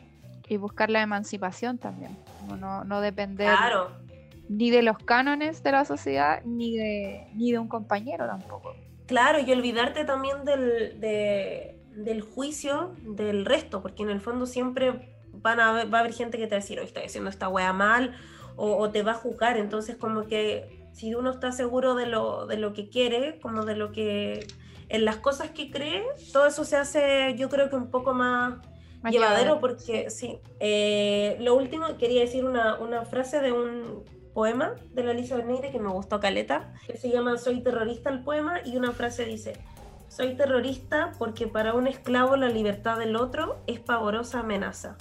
Y buscar la emancipación también, no, no depender claro ni de los cánones de la sociedad, ni de, ni de un compañero tampoco. Claro, y olvidarte también del, del juicio del resto, porque en el fondo siempre van a va a haber gente que te va a decir, hoy está haciendo esta wea mal, o, te va a juzgar, entonces como que si uno está seguro de lo, de lo que quiere, como de lo que, en las cosas que cree, todo eso se hace yo creo que un poco más, llevadero, porque sí, eh, lo último, quería decir una, una frase de un poema de la Lisa Benigre que me gustó caleta, que se llama Soy terrorista el poema y una frase dice, soy terrorista porque para un esclavo la libertad del otro es pavorosa amenaza.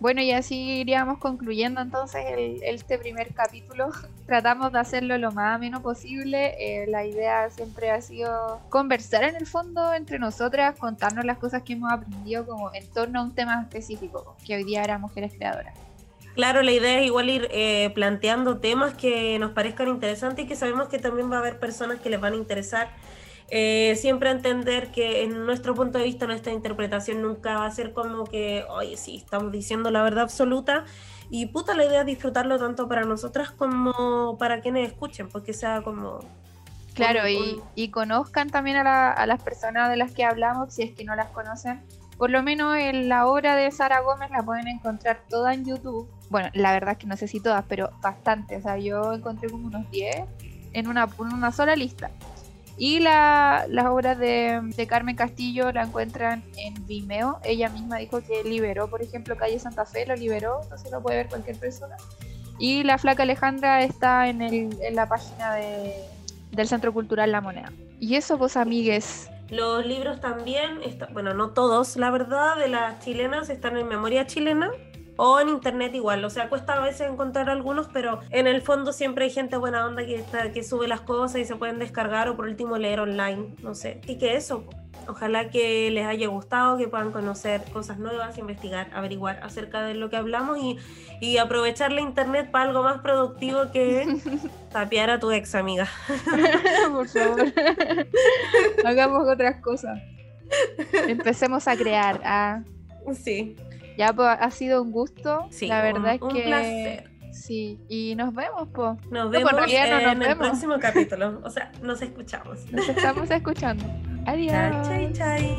Bueno, y así iríamos concluyendo entonces este primer capítulo. Tratamos de hacerlo lo más ameno posible. Eh, la idea siempre ha sido conversar en el fondo entre nosotras, contarnos las cosas que hemos aprendido como en torno a un tema específico, que hoy día era mujeres creadoras. Claro, la idea es igual ir eh, planteando temas que nos parezcan interesantes y que sabemos que también va a haber personas que les van a interesar. Eh, siempre entender que en nuestro punto de vista nuestra interpretación nunca va a ser como que, oye, sí, estamos diciendo la verdad absoluta. Y puta, la idea es disfrutarlo tanto para nosotras como para quienes escuchen, porque sea como... Claro, y, conozcan también a, a las personas de las que hablamos, si es que no las conocen por lo menos en la obra de Sara Gómez la pueden encontrar toda en YouTube. Bueno, la verdad es que no sé si todas, pero bastante. O sea, yo encontré como unos 10 en una, una sola lista. Y la, las obras de, Carmen Castillo la encuentran en Vimeo. Ella misma dijo que liberó, por ejemplo, Calle Santa Fe, lo liberó, entonces lo puede ver cualquier persona. Y la flaca Alejandra está en, la página de, del Centro Cultural La Moneda. Y eso, pues, amigues, los libros también, bueno, no todos, la verdad, de las chilenas están en memoria chilena o en internet igual. O sea, cuesta a veces encontrar algunos, pero en el fondo siempre hay gente buena onda que, está, que sube las cosas y se pueden descargar o por último leer online, no sé. Y que eso, Ojalá que les haya gustado, que puedan conocer cosas nuevas, investigar, averiguar acerca de lo que hablamos y, y aprovechar la internet para algo más productivo que tapear a tu ex amiga. Por favor. Hagamos otras cosas. Empecemos a crear. Ah. Sí. Ya, pues ha sido un gusto. Sí, la verdad es que. Un placer. Sí, y nos vemos, po. Nos pues, vemos no, en, no nos en el próximo capítulo. O sea, nos escuchamos. Nos estamos escuchando. Adiós. Chai, chai.